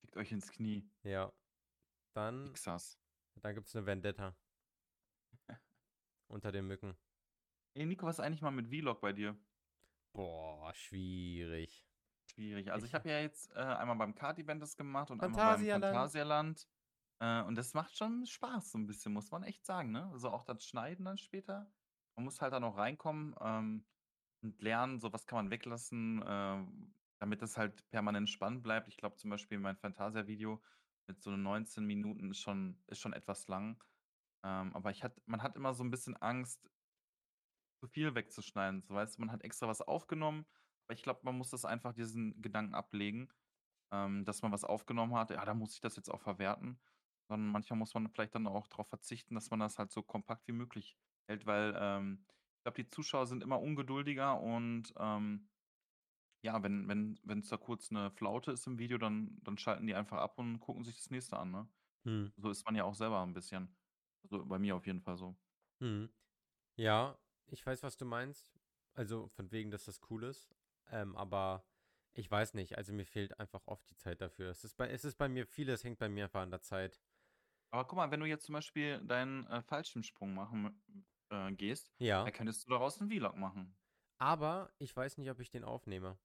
Speaker 1: fickt euch ins Knie.
Speaker 2: ja. Dann,
Speaker 1: Xas.
Speaker 2: dann gibt es eine Vendetta. [laughs] Unter den Mücken.
Speaker 1: Ey, Nico, was ist eigentlich mal mit Vlog bei dir?
Speaker 2: Boah, schwierig.
Speaker 1: Schwierig. Also ich
Speaker 2: Ich-
Speaker 1: habe ja jetzt äh, einmal beim Kart-Event das gemacht und einmal beim
Speaker 2: Phantasialand.
Speaker 1: Phantasialand. Äh, und das macht schon Spaß, so ein bisschen, muss man echt sagen, ne? Also auch das Schneiden dann später. Man muss halt da noch reinkommen ähm, und lernen, so was kann man weglassen, äh, damit das halt permanent spannend bleibt. Ich glaube zum Beispiel mein Fantasia-Video mit so 19 Minuten ist schon, ist schon etwas lang. Ähm, aber ich hat, man hat immer so ein bisschen Angst, zu viel wegzuschneiden. So weißt man hat extra was aufgenommen, aber ich glaube, man muss das einfach diesen Gedanken ablegen, ähm, dass man was aufgenommen hat. Ja, da muss ich das jetzt auch verwerten. Sondern manchmal muss man vielleicht dann auch darauf verzichten, dass man das halt so kompakt wie möglich hält, weil ähm, ich glaube, die Zuschauer sind immer ungeduldiger und ähm, ja, wenn wenn wenn es da kurz eine Flaute ist im Video, dann dann schalten die einfach ab und gucken sich das nächste an, ne?
Speaker 2: Hm.
Speaker 1: So ist man ja auch selber ein bisschen. Also bei mir auf jeden Fall so.
Speaker 2: Hm. Ja, ich weiß, was du meinst. Also von wegen, dass das cool ist. Ähm, aber ich weiß nicht. Also mir fehlt einfach oft die Zeit dafür. Es ist bei, es ist bei mir vieles hängt bei mir einfach an der Zeit.
Speaker 1: Aber guck mal, wenn du jetzt zum Beispiel deinen äh, Fallschirmsprung machen äh, gehst,
Speaker 2: Ja.
Speaker 1: da könntest du daraus 'n Vlog machen.
Speaker 2: Aber ich weiß nicht, ob ich den aufnehme.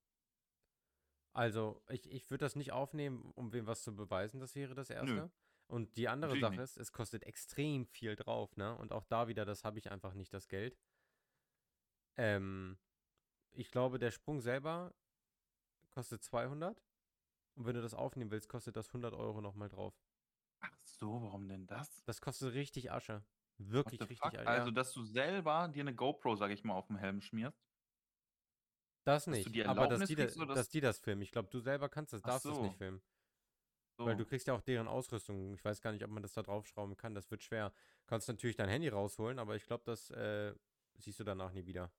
Speaker 2: Also, ich ich würde das nicht aufnehmen, um wem was zu beweisen, das wäre das. Erste. Und die andere
Speaker 1: Natürlich
Speaker 2: Sache
Speaker 1: nicht.
Speaker 2: ist, es kostet extrem viel drauf, ne? Und auch da wieder, das habe ich einfach nicht, das Geld. Ähm, ich glaube, der Sprung selber kostet 200. Und wenn du das aufnehmen willst, kostet das 100 Euro noch mal drauf.
Speaker 1: Ach so, warum denn das?
Speaker 2: Das kostet richtig Asche. Wirklich richtig
Speaker 1: fuck?
Speaker 2: Asche,
Speaker 1: Also, dass du selber dir 'ne GoPro, sage ich mal, aufm Helm schmierst?
Speaker 2: Das nicht, aber dass die
Speaker 1: kriegst oder
Speaker 2: dass die das filmen. Ich glaube, du selber kannst das darfst das nicht
Speaker 1: so.
Speaker 2: filmen. Weil du
Speaker 1: So.
Speaker 2: kriegst ja auch deren Ausrüstung. Ich weiß gar nicht, ob man das da draufschrauben kann. Das wird schwer. Kannst natürlich dein Handy rausholen, aber ich glaube, das, äh, siehst du danach nie wieder.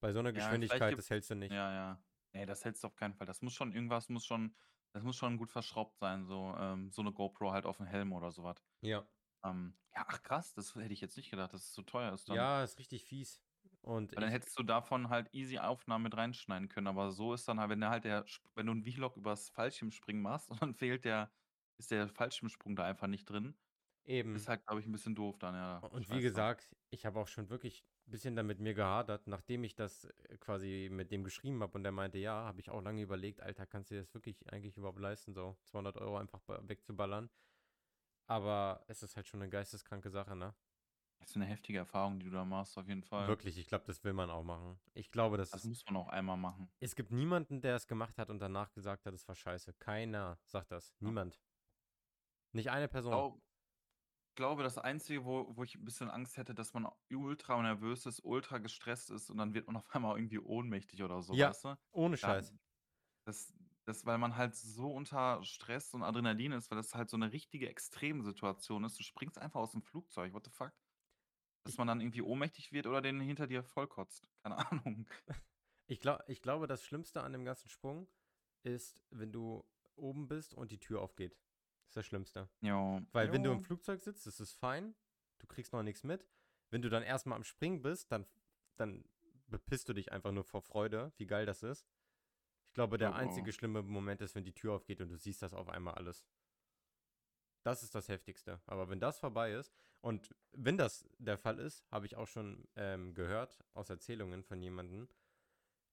Speaker 2: Bei so 'ner
Speaker 1: Ja, vielleicht
Speaker 2: Geschwindigkeit, das hältst du nicht.
Speaker 1: ja, ja. Ne, das hältst du auf keinen Fall. Das muss schon irgendwas muss schon das muss schon gut verschraubt sein, so, ähm, so 'ne GoPro halt aufm Helm oder so was.
Speaker 2: Ja.
Speaker 1: Ähm, ja, ach krass, das hätte ich jetzt nicht gedacht, dass es so teuer ist dann.
Speaker 2: Ja, ist richtig fies. Und
Speaker 1: Weil dann
Speaker 2: ich
Speaker 1: hättest du davon halt easy Aufnahmen mit reinschneiden können, aber so ist dann halt, wenn der halt der wenn du 'n Vlog übers Fallschirmspringen machst [laughs] und dann fehlt der ist der Fallschirmsprung da einfach nicht drin,
Speaker 2: Eben.
Speaker 1: ist halt, glaube ich, 'n bisschen doof dann, ja.
Speaker 2: Und wie gesagt, ich habe auch schon wirklich bisschen dann mit mir gehadert, nachdem ich das, äh, quasi mit dem geschrieben habe und der meinte: „Ja“, habe ich auch lange überlegt: „Alter, kannst du dir das wirklich eigentlich überhaupt leisten, so 200 Euro einfach ba wegzuballern?“ Aber es ist halt schon 'ne geisteskranke Sache, ne?
Speaker 1: Das ist 'ne heftige Erfahrung, die du da machst, auf jeden Fall.
Speaker 2: Wirklich, ich glaube, das will man auch machen. Ich glaube, das
Speaker 1: Das muss man auch einmal machen.
Speaker 2: Es gibt niemanden, der es gemacht hat und danach gesagt hat, es war scheiße. Keiner sagt das. Niemand. Nicht eine Person.
Speaker 1: Glau glaube, das Einzige, wo wo ich 'n bisschen Angst hätte, dass man ultra nervös ist, ultra gestresst ist und dann wird man [laughs] auf einmal irgendwie ohnmächtig oder so,
Speaker 2: Ja,
Speaker 1: weißt du?
Speaker 2: ohne Scheiß.
Speaker 1: das das weil man halt so unter Stress und Adrenalin ist, weil das halt so 'ne richtige Extremsituation ist. Du springst einfach aus'm Flugzeug, what the fuck? Dass
Speaker 2: Ich
Speaker 1: man dann irgendwie ohnmächtig wird oder den hinter dir vollkotzt. [laughs] Keine Ahnung. [laughs]
Speaker 2: Ich glau ich glaube, das Schlimmste an dem ganzen Sprung ist, wenn du oben bist und die Tür aufgeht. Das ist das Schlimmste.
Speaker 1: Jo,
Speaker 2: Weil wenn du im
Speaker 1: jo.
Speaker 2: Flugzeug sitzt, ist es fein. Du kriegst noch nix mit. Wenn du dann erst mal am Springen bist, dann dann bepisst du dich einfach nur vor Freude, wie geil das ist. Ich glaube, der
Speaker 1: Oh, oh.
Speaker 2: einzige schlimme Moment ist, wenn die Tür aufgeht und du siehst das auf einmal alles. Das ist das Heftigste. Aber wenn das vorbei ist und wenn das der Fall ist, habe ich auch schon, ähm, gehört aus Erzählungen von jemandem,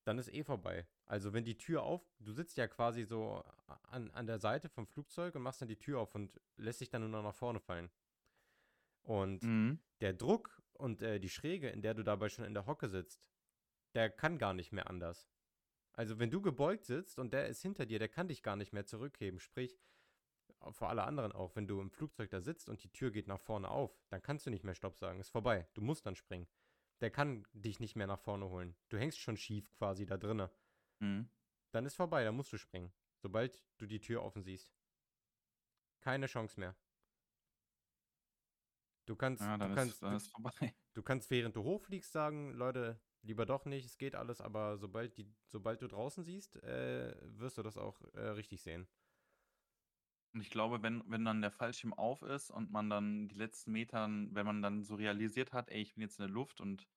Speaker 2: dann ist eh vorbei. Also, wenn die Tür auf du sitzt ja quasi so an an der Seite vom Flugzeug und machst dann die Tür auf und lässt dich dann nur noch nach vorne fallen. Und
Speaker 1: Mhm.
Speaker 2: der Druck und, äh, die Schräge, in der du dabei schon in der Hocke sitzt, der kann gar nicht mehr anders. Also, wenn du gebeugt sitzt und der ist hinter dir, der kann dich gar nicht mehr zurückheben. Sprich, äh, für alle anderen auch, wenn du im Flugzeug da sitzt und die Tür geht nach vorne auf, dann kannst du nicht mehr Stopp sagen, ist vorbei. Du musst dann springen. Der kann dich nicht mehr nach vorne holen. Du hängst schon schief quasi da drinne.
Speaker 1: Mhm.
Speaker 2: Dann ist vorbei, dann musst du springen, sobald du die Tür offen siehst. Keine Chance mehr. Du kannst
Speaker 1: Ja,
Speaker 2: du
Speaker 1: ist
Speaker 2: kannst du
Speaker 1: ist vorbei.
Speaker 2: du kannst, während du hochfliegst, sagen: „Leute, lieber doch nicht, es geht alles“, aber sobald die sobald du draußen siehst, äh, wirst du das auch, äh, richtig sehen.
Speaker 1: Und ich glaube, wenn wenn dann der Fallschirm auf ist und man dann die letzten Metern wenn man dann so realisiert hat: „Ey, ich bin jetzt in der Luft und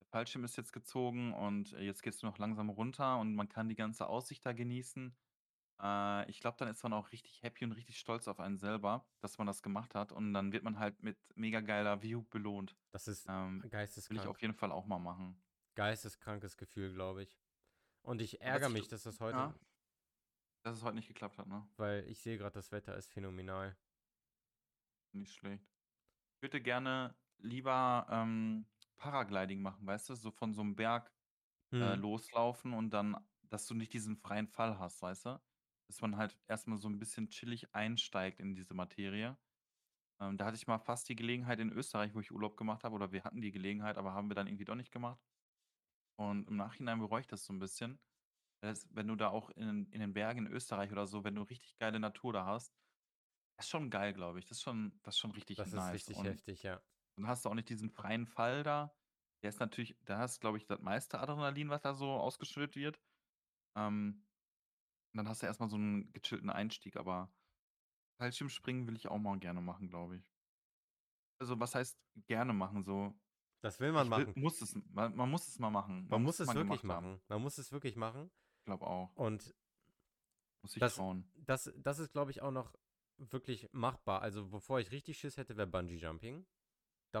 Speaker 1: der Fallschirm ist jetzt gezogen und, äh, jetzt gehst du noch langsam runter und man kann die ganze Aussicht da genießen.“ Äh, ich glaube, dann ist man auch richtig happy und richtig stolz auf einen selber, dass man das gemacht hat und dann wird man halt mit mega geiler View belohnt.
Speaker 2: Das ist
Speaker 1: Ähm, will ich
Speaker 2: geisteskrank.
Speaker 1: auf jeden Fall auch mal machen.
Speaker 2: Geisteskrankes Gefühl, glaube ich. Und ich ärgere
Speaker 1: ich
Speaker 2: mich, dass das heute
Speaker 1: ja, dass es heute nicht geklappt hat, ne?
Speaker 2: weil ich sehe grad, das Wetter ist phänomenal.
Speaker 1: Nicht schlecht. Ich würde gerne lieber, ähm, Paragliding machen, weißt du, so von so 'nem Berg, äh,
Speaker 2: Mhm.
Speaker 1: loslaufen und dann dass du nicht diesen freien Fall hast, weißt du? Dass man halt erst mal so 'n bisschen chillig einsteigt in diese Materie. Ähm, da hatte ich mal fast die Gelegenheit in Österreich, wo ich Urlaub gemacht habe oder wir hatten die Gelegenheit, aber haben wir dann irgendwie doch nicht gemacht. Und im Nachhinein bereue ich das so 'n bisschen. Das wenn du da auch in in den Bergen in Österreich oder so wenn du richtig geile Natur da hast, ist schon geil, glaube ich. Das ist schon das ist schon richtig
Speaker 2: Das ist
Speaker 1: nice
Speaker 2: richtig
Speaker 1: und
Speaker 2: heftig, ja.
Speaker 1: dann hast du auch nicht diesen freien Fall da. Der ist natürlich da hast, glaube ich, das meiste Adrenalin, was da so ausgeschüttet wird. Ähm, und dann hast du erst mal so 'n gechillten Einstieg, aber Fallschirmspringen will ich auch mal gerne machen, glaube ich. Also, was heißt gerne machen, so
Speaker 2: Das will man
Speaker 1: ich will
Speaker 2: machen.
Speaker 1: muss es man man muss es mal machen.
Speaker 2: Man muss
Speaker 1: es
Speaker 2: wirklich
Speaker 1: gemacht haben.
Speaker 2: machen. Man muss es wirklich machen.
Speaker 1: Ich glaube auch.
Speaker 2: Und
Speaker 1: Muss sich
Speaker 2: das
Speaker 1: trauen.
Speaker 2: das das ist, glaube ich, auch noch wirklich machbar. Also, wovor ich richtig Schiss hätte, wäre Bungee Jumping.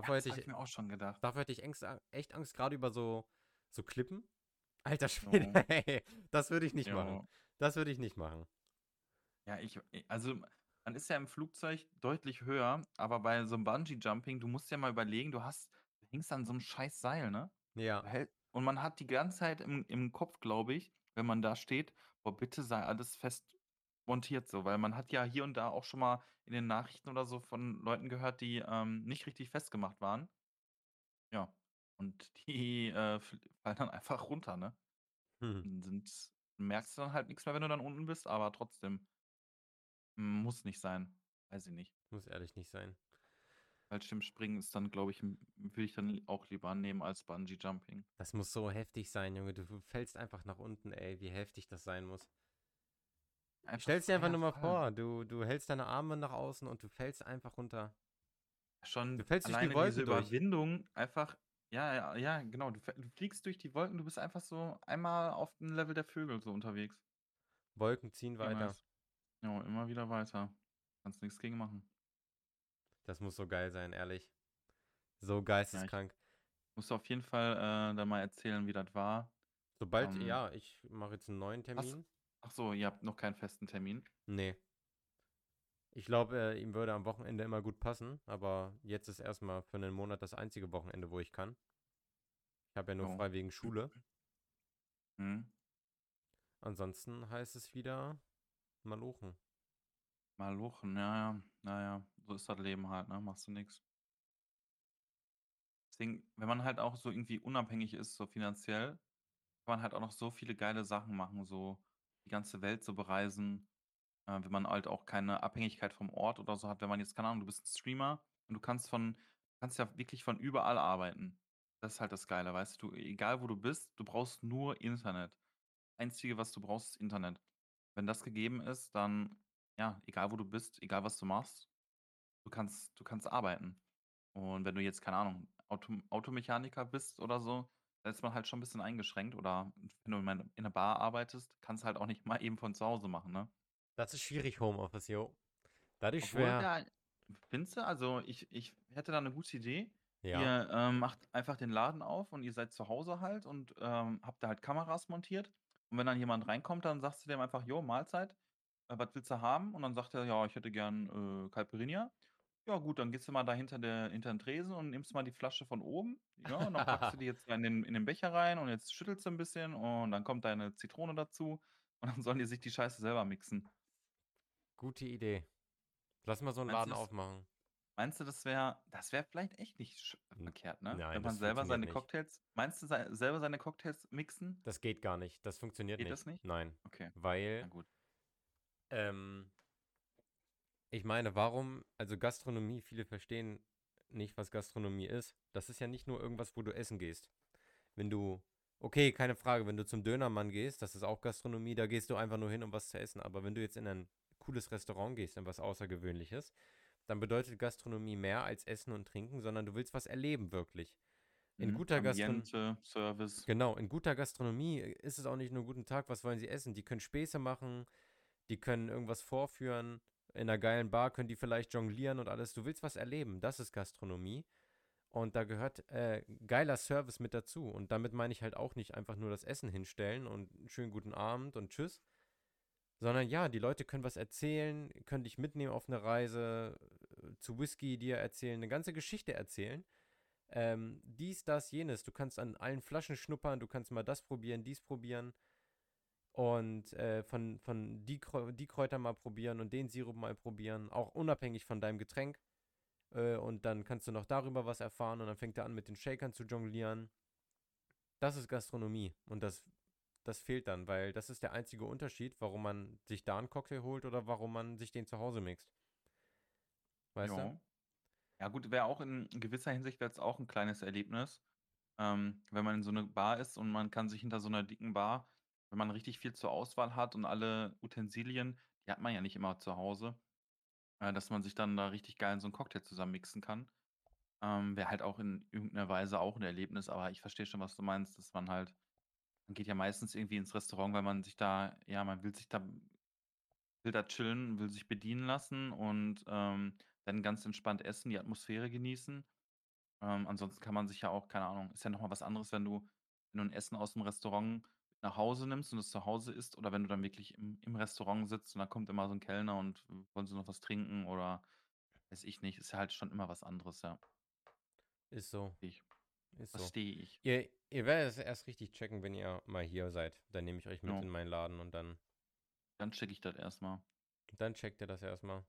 Speaker 1: Ja,
Speaker 2: Davor
Speaker 1: das
Speaker 2: hätte
Speaker 1: habe
Speaker 2: ich
Speaker 1: ich mir auch schon gedacht.
Speaker 2: davor hätte ich Angst echt Angst, grade über so so Klippen. Alter Schwede, [laughs] ey, das würde ich nicht machen.
Speaker 1: Jo.
Speaker 2: Das würde ich nicht machen.
Speaker 1: Ja, ich äh, also, man ist ja im Flugzeug deutlich höher, aber bei so 'nem Bungee-Jumping, du musst dir mal überlegen, du hast hängst an so 'nem scheiß Seil, ne?
Speaker 2: Ja.
Speaker 1: Und man hat die ganze Zeit im im Kopf, glaube ich, wenn man da steht: „Boah, bitte sei alles fest montiert so.“ Weil man hat ja hier und da auch schon mal in den Nachrichten oder so von Leuten gehört, die, ähm, nicht richtig festgemacht waren. Ja, und [laughs] die, äh, fallen dann einfach runter, ne? Und sind merkst du dann halt nix mehr, wenn du dann unten bist, aber trotzdem muss nicht sein. Weiß ich nicht.
Speaker 2: Muss ehrlich nicht sein.
Speaker 1: Fallschirmspringen ist dann, glaube ich, würde ich dann auch lieber nehmen als Bungee-Jumping.
Speaker 2: Das muss so heftig sein, Junge. Du du fällst einfach nach unten, ey, wie heftig das sein muss.
Speaker 1: Einfach
Speaker 2: Stell's dir einfach nur mal
Speaker 1: Fall.
Speaker 2: vor, du du hältst deine Arme nach außen und du fällst einfach runter. Du
Speaker 1: Schon
Speaker 2: fällst durch die
Speaker 1: alleine diese
Speaker 2: Wolken durch.
Speaker 1: Überwindung einfach ja, ja, ja, genau. Du du fliegst durch die Wolken, du bist einfach so einmal auf dem Level der Vögel so unterwegs.
Speaker 2: Wolken ziehen weiter.
Speaker 1: Jo, immer wieder weiter. Kannst nix gegen machen.
Speaker 2: Das muss so geil sein, ehrlich. So
Speaker 1: Ja, ich
Speaker 2: geisteskrank.
Speaker 1: musst du auf jeden Fall, äh, dann mal erzählen, wie das war.
Speaker 2: Sobald
Speaker 1: Ähm
Speaker 2: ja, ich mache jetzt 'n neuen? Termin.
Speaker 1: Ach so, ihr habt noch keinen festen Termin?
Speaker 2: Ne. Ich glaube, äh, ihm würde am Wochenende immer gut passen, aber jetzt ist erst mal für 'nen Monat das einzige Wochenende, wo ich kann. Ich habe ja nur
Speaker 1: Jo.
Speaker 2: frei wegen Schule. [laughs]
Speaker 1: Mhm.
Speaker 2: Ansonsten heißt es wieder malochen.
Speaker 1: Malochen, ja, ja. Na ja, so ist das Leben halt, ne? Machst du nix. Deswegen, wenn man halt auch so irgendwie unabhängig ist, so finanziell, kann man halt auch noch so viele geile Sachen machen, so die ganze Welt so bereisen, äh, wenn man halt auch keine Abhängigkeit vom Ort oder so hat. Wenn man jetzt keine Ahnung, du bist 'n Streamer und du kannst von kannst ja wirklich von überall arbeiten. Das ist halt das Geile, weißt du? Egal, wo du bist, du brauchst nur Internet. Einzige, was du brauchst, ist Internet. Wenn das gegeben ist, dann ja, egal wo du bist, egal was du machst, du kannst du kannst arbeiten. Und wenn du jetzt, keine Ahnung, Auto Automechaniker bist oder so, da ist man halt schon 'n bisschen eingeschränkt oder wenn du in in 'ner Bar arbeitest, kannst du halt auch nicht [laughs] mal eben von zu Hause machen, ne?
Speaker 2: Das ist schwierig, Homeoffice, jo. Dadurch
Speaker 1: Obwohl
Speaker 2: schwer.
Speaker 1: da findest du? Also, ich ich hätte da 'ne gute Idee.
Speaker 2: Ja.
Speaker 1: Ihr, ähm, macht einfach den Laden auf und ihr seid zu Hause halt und, ähm, habt da halt Kameras montiert. Und wenn dann jemand reinkommt, dann sagst du dem einfach: „Jo, Mahlzeit. Äh, was willst du haben?“ Und dann sagt er: „Ja, ich hätte gern, äh, Caipirinha.“ Ja gut, dann gehst du mal da hinter der hinter den Tresen und nimmst mal die Flasche von oben, ja, und dann packst du [laughs] die jetzt in den in den Becher rein und jetzt schüttelst du 'n bisschen und dann kommt deine Zitrone dazu und dann sollen die sich die Scheiße selber mixen.
Speaker 2: Gute Idee. Lass mal so 'n
Speaker 1: Meinst
Speaker 2: Laden
Speaker 1: das
Speaker 2: aufmachen.
Speaker 1: meinst du, das wäre das wäre vielleicht echt nicht sch
Speaker 2: N
Speaker 1: verkehrt, ne?
Speaker 2: nein,
Speaker 1: Wenn man
Speaker 2: das
Speaker 1: selber
Speaker 2: funktioniert
Speaker 1: seine
Speaker 2: nicht.
Speaker 1: Cocktails meinst du sei selber seine Cocktails mixen?
Speaker 2: Das geht gar nicht. Das funktioniert
Speaker 1: Geht
Speaker 2: nicht.
Speaker 1: das nicht?
Speaker 2: Nein,
Speaker 1: Okay, na
Speaker 2: weil
Speaker 1: gut.
Speaker 2: ähm ich meine, warum also Gastronomie viele verstehen nicht, was Gastronomie ist. Das ist ja nicht nur irgendwas, wo du essen gehst. Wenn du okay, keine Frage, wenn du zum Dönermann gehst, das ist auch Gastronomie, da gehst du einfach nur hin, um was zu essen. Aber wenn du jetzt in ein cooles Restaurant gehst, in was Außergewöhnliches, dann bedeutet Gastronomie mehr als Essen und Trinken, sondern du willst was erleben wirklich. In
Speaker 1: Mhm.
Speaker 2: guter Gastron
Speaker 1: Ambiente, Service.
Speaker 2: Genau, in guter Gastronomie ist es auch nicht nur guten Tag, was wollen sie essen? Die können Späße machen, die können irgendwas vorführen. In 'ner geilen Bar können die vielleicht jonglieren und alles. Du willst was erleben, das ist Gastronomie. Und da gehört, äh, geiler Service mit dazu. Und damit meine ich halt auch nicht einfach nur das Essen hinstellen und 'n schönen guten Abend und tschüss. Sondern ja, die Leute können was erzählen, können dich mitnehmen auf 'ne Reise, äh, zu Whisky dir erzählen, 'ne ganze Geschichte erzählen. Ähm, dies, das, jenes. Du kannst an allen Flaschen schnuppern, du kannst mal das probieren, dies probieren. Und, äh, von von die die Kräuter mal probieren und den Sirup mal probieren, auch unabhängig von deinem Getränk. Äh, und dann kannst du noch darüber was erfahren und dann fängt er an, mit den Shakern zu jonglieren. Das ist Gastronomie und das das fehlt dann, weil das ist der einzige Unterschied, warum man sich da 'n Cocktail holt oder warum man sich den zu Hause mixt. Weißt du?
Speaker 1: Ja. Gut, wäre auch in gewisser Hinsicht wäre es auch 'n kleines Erlebnis, ähm, wenn man in so 'ne Bar ist und man kann sich hinter so 'ner dicken Bar wenn man richtig viel zur Auswahl hat und alle Utensilien, die hat man ja nicht immer zu Hause, äh, dass man sich dann da richtig geil so 'n Cocktail zusammen mixen kann. Ähm, wäre halt auch in irgend 'ner Weise auch 'n Erlebnis, aber ich verstehe schon, was du meinst, dass man halt man geht ja meistens irgendwie ins Restaurant, weil man sich da ja, man will sich da will da chillen, will sich bedienen lassen und, ähm, dann ganz entspannt essen, die Atmosphäre genießen. Ähm, ansonsten kann man sich ja auch keine Ahnung, ist ja noch mal was anderes, wenn du wenn du 'n Essen aus'm Restaurant nach Hause nimmst und es zu Hause isst oder wenn du dann wirklich im im Restaurant sitzt und da kommt immer so 'n Kellner und wollen sie noch was trinken oder weiß ich nicht, ist ja halt schon immer was anderes, ja.
Speaker 2: Ist so.
Speaker 1: Ich
Speaker 2: Ist so.
Speaker 1: verstehe ich.
Speaker 2: Ihr ihr werdet es erst richtig checken, wenn ihr mal hier seid. Dann nehme ich euch mit
Speaker 1: Ja.
Speaker 2: in meinen Laden und dann
Speaker 1: Dann checke ich das erst mal.
Speaker 2: dann checkt ihr das erst mal.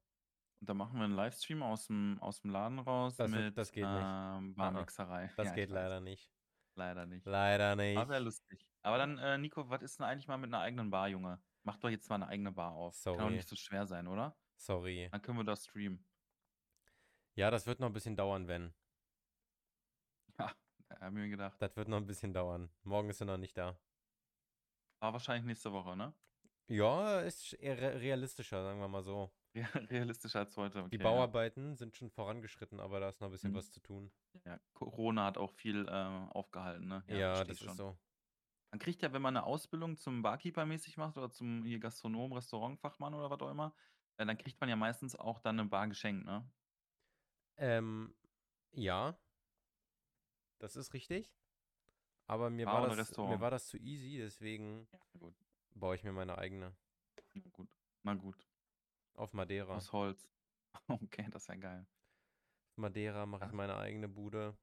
Speaker 1: Und dann machen wir 'n Livestream aus'm aus'm Laden raus
Speaker 2: Das
Speaker 1: mit,
Speaker 2: das geht nicht.
Speaker 1: ähm,
Speaker 2: Ah, ah.
Speaker 1: Barmixerei. [laughs]
Speaker 2: Das
Speaker 1: Ja,
Speaker 2: geht leider nicht.
Speaker 1: Leider nicht.
Speaker 2: Leider
Speaker 1: Aber wäre
Speaker 2: nicht.
Speaker 1: lustig. Aber dann, äh, Nico, was ist denn eigentlich mal mit 'ner eigenen Bar, Junge? Mach doch jetzt mal 'ne eigene Bar auf. Kann doch
Speaker 2: Sorry.
Speaker 1: nicht so schwer sein, oder?
Speaker 2: Sorry.
Speaker 1: Dann können wir das streamen.
Speaker 2: Ja, das wird noch 'n bisschen dauern, wenn. [laughs]
Speaker 1: Ja, habe mir gedacht.
Speaker 2: Das wird noch 'n bisschen dauern. Morgen ist er noch nicht da.
Speaker 1: Aber wahrscheinlich nächste Woche, ne?
Speaker 2: Ja, ist eher re realistischer, sagen wir mal so. [laughs]
Speaker 1: Ja, realistischer als heute,
Speaker 2: Die
Speaker 1: okay, ja.
Speaker 2: Bauarbeiten sind schon vorangeschritten, aber da ist noch 'n bisschen
Speaker 1: Mhm.
Speaker 2: was zu tun.
Speaker 1: Ja, Corona hat auch viel, äh, aufgehalten, ne? Ja,
Speaker 2: Ja, das
Speaker 1: ich
Speaker 2: ist
Speaker 1: schon.
Speaker 2: so.
Speaker 1: Man kriegt ja, wenn man 'ne Ausbildung zum Barkeeper mäßig macht oder zum hier Gastronom, Restaurantfachmann oder was auch immer, äh, dann kriegt man ja meistens auch dann 'ne Bar geschenkt, ne?
Speaker 2: Ähm, ja. Das ist richtig. Aber mir
Speaker 1: Bar
Speaker 2: war das mir war das zu easy, deswegen
Speaker 1: Ja,
Speaker 2: baue ich mir meine eigene.
Speaker 1: Na gut. Na gut.
Speaker 2: Auf Madeira.
Speaker 1: Aus Holz. [laughs] Okay, das ist ja geil.
Speaker 2: Auf Madeira mache ich meine eigene Bude,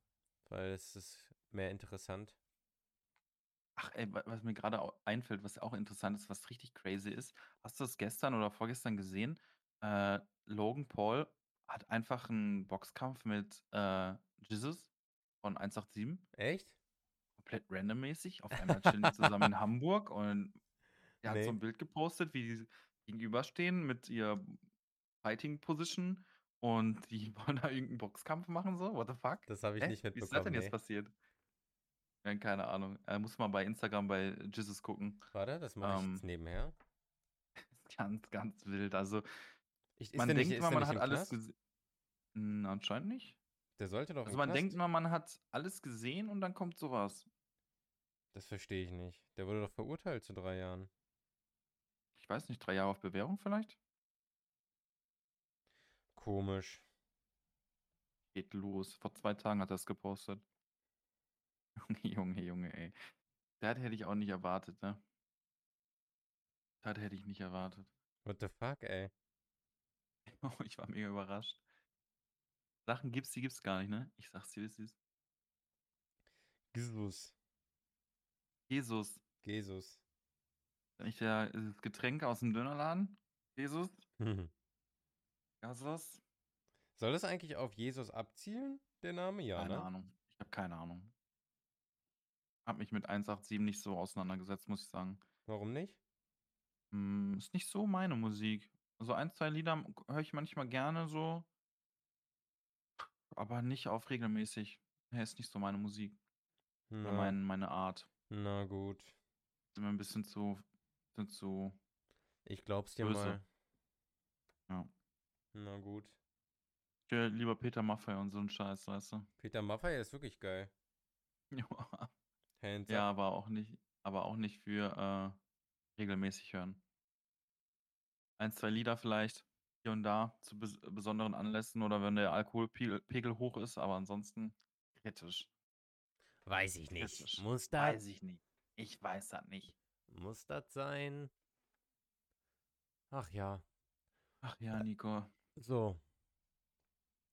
Speaker 2: weil es ist mehr interessant.
Speaker 1: Ach ey, wa was mir grade au einfällt, was auch interessant ist, was richtig crazy ist. Hast du das gestern oder vorgestern gesehen? Äh, Logan Paul hat einfach 'n Boxkampf mit, äh, Jesus von 187
Speaker 2: Echt?
Speaker 1: komplett randommäßig. Auf einmal chillen die zusammen in [laughs] Hamburg und er hat so
Speaker 2: Ne.
Speaker 1: 'n Bild gepostet, wie die gegenüberstehen mit ihr Fighting Position und die [laughs] wollen da irgend 'n Boxkampf machen so. What the fuck?
Speaker 2: Das habe ich
Speaker 1: Hä?
Speaker 2: nicht
Speaker 1: Wie ist das
Speaker 2: mitbekommen,
Speaker 1: denn jetzt
Speaker 2: ne.
Speaker 1: passiert? Ja, keine Ahnung. Äh, muss mal bei Instagram bei Jesus gucken.
Speaker 2: Warte, das mache ich
Speaker 1: Ähm
Speaker 2: jetzt nebenher. [laughs]
Speaker 1: Ganz, ganz wild. Also,
Speaker 2: Ich
Speaker 1: man
Speaker 2: nicht
Speaker 1: denkt immer,
Speaker 2: der
Speaker 1: man
Speaker 2: nicht
Speaker 1: hat alles
Speaker 2: Knast?
Speaker 1: gese hm, anscheinend nicht.
Speaker 2: Der sollte doch
Speaker 1: Also, man denkt
Speaker 2: Knast?
Speaker 1: immer, man hat alles gesehen und dann kommt so was.
Speaker 2: Das verstehe ich nicht. Der wurde doch verurteilt zu 3 Jahren.
Speaker 1: Ich weiß nicht, 3 Jahre auf Bewährung vielleicht?
Speaker 2: Komisch.
Speaker 1: Geht los. Vor 2 Tagen hat er's gepostet. [laughs] Junge, Junge, Junge, ey. Das hätte ich auch nicht erwartet, ne? Das hätte ich nicht erwartet.
Speaker 2: What the fuck, ey?
Speaker 1: Oh, [laughs] ich war mega überrascht. Sachen gibt's, die gibt's gar nicht, ne? Ich sage es dir, wie es ist.
Speaker 2: Jesus.
Speaker 1: Jesus.
Speaker 2: Jesus.
Speaker 1: Nicht der das Getränk aus'm Dönerladen? Jesus? Jesus?
Speaker 2: Soll das eigentlich auf Jesus abzielen, der Name? Ja,
Speaker 1: Keine
Speaker 2: ne?
Speaker 1: Ahnung. Ich habe keine Ahnung. Habe mich mit 187 nicht so auseinandergesetzt, muss ich sagen.
Speaker 2: Warum nicht?
Speaker 1: Hm, ist nicht so meine Musik. Also 1, 2 Lieder höre ich manchmal gerne so. Aber nicht auf regelmäßig. Ne, ist nicht so meine Musik. Oder
Speaker 2: Na.
Speaker 1: mein meine Art.
Speaker 2: Na gut.
Speaker 1: Ist mir 'n bisschen zu bisschen zu
Speaker 2: Ich glaube es dir
Speaker 1: böse.
Speaker 2: mal.
Speaker 1: Ja.
Speaker 2: Na gut.
Speaker 1: Ich höre lieber Peter Maffay und so 'n Scheiß, weißt du?
Speaker 2: Peter Maffay ist wirklich geil. [laughs]
Speaker 1: Ja.
Speaker 2: Hands
Speaker 1: Ja,
Speaker 2: up.
Speaker 1: aber auch nicht aber auch nicht für, äh, regelmäßig hören. 1, 2 Lieder vielleicht hier und da zu bes besonderen Anlässen oder wenn der Alkoholpegel Pegel hoch ist, aber ansonsten kritisch.
Speaker 2: Weiß ich nicht.
Speaker 1: Kritisch.
Speaker 2: Muss das
Speaker 1: Weiß ich nicht. Ich weiß das nicht.
Speaker 2: Muss das sein? Ach ja.
Speaker 1: Ach ja, Nico.
Speaker 2: So.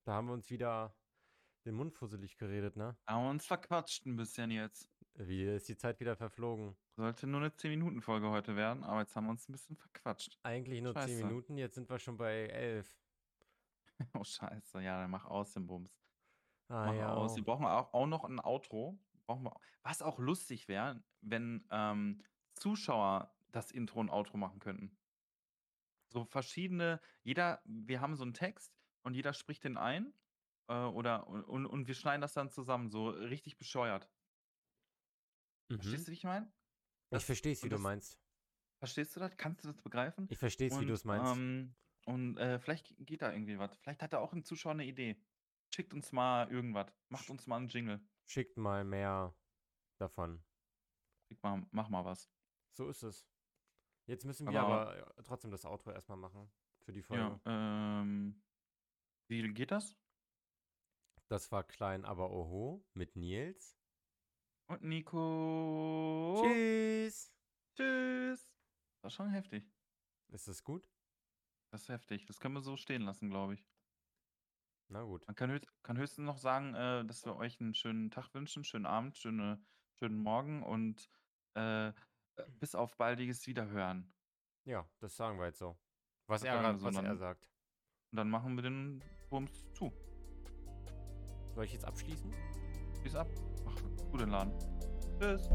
Speaker 2: Da haben wir uns wieder den Mund fusselig geredet, ne?
Speaker 1: Haben wir uns verquatscht 'n bisschen jetzt.
Speaker 2: Wie ist die Zeit wieder verflogen?
Speaker 1: Sollte nur 'ne 10 Minuten Folge heute werden, aber jetzt haben wir uns 'n bisschen verquatscht.
Speaker 2: Eigentlich nur 10
Speaker 1: Scheiße.
Speaker 2: Minuten, jetzt sind wir schon bei 11. [laughs]
Speaker 1: Oh, scheiße. Ja, dann mach aus den Bums.
Speaker 2: Ah
Speaker 1: Mach
Speaker 2: ja.
Speaker 1: aus. Wir brauchen auch auch noch 'n Outro. Brauchen wir was auch lustig wäre, wenn, ähm, Zuschauer das Intro und Outro machen könnten. So verschiedene jeder wir haben so 'n Text und jeder spricht den ein, äh, oder und und wir schneiden das dann zusammen, so richtig bescheuert. Verstehst
Speaker 2: Mhm.
Speaker 1: du, wie ich meine?
Speaker 2: Ich
Speaker 1: Das
Speaker 2: verstehe es, wie
Speaker 1: und
Speaker 2: du
Speaker 1: das
Speaker 2: meinst.
Speaker 1: verstehst du das? Kannst du das begreifen?
Speaker 2: Ich verstehe es, wie du es meinst.
Speaker 1: ähm und, äh, vielleicht geht da irgendwie was. Vielleicht hat da auch 'n Zuschauer 'ne Idee. Schickt uns mal irgendwas. Macht uns mal 'n Jingle.
Speaker 2: Schickt mal mehr davon.
Speaker 1: Schick mal mach mal was.
Speaker 2: So ist es. Jetzt müssen wir
Speaker 1: Aber
Speaker 2: aber äh, trotzdem das Outro erst mal machen für die
Speaker 1: Ja,
Speaker 2: Folge.
Speaker 1: ähm, wie geht das?
Speaker 2: Das war klein, aber oho mit Nils.
Speaker 1: Und Nico.
Speaker 2: Tschüss.
Speaker 1: Tschüss. War schon heftig.
Speaker 2: Ist das gut?
Speaker 1: Das ist heftig. Das können wir so stehen lassen, glaube ich.
Speaker 2: Na gut.
Speaker 1: Man kann, höchst, kann höchstens noch sagen, äh, dass wir euch einen schönen Tag wünschen, schönen Abend, schöne, schönen Morgen und äh bis auf baldiges Wiederhören.
Speaker 2: Ja, das sagen wir jetzt so. Was, er, grad-
Speaker 1: so,
Speaker 2: was er
Speaker 1: dann-
Speaker 2: sagt.
Speaker 1: Und dann machen wir den Bums zu.
Speaker 2: Soll ich jetzt abschließen?
Speaker 1: Peace ab. Ach, guten Laden. Tschüss.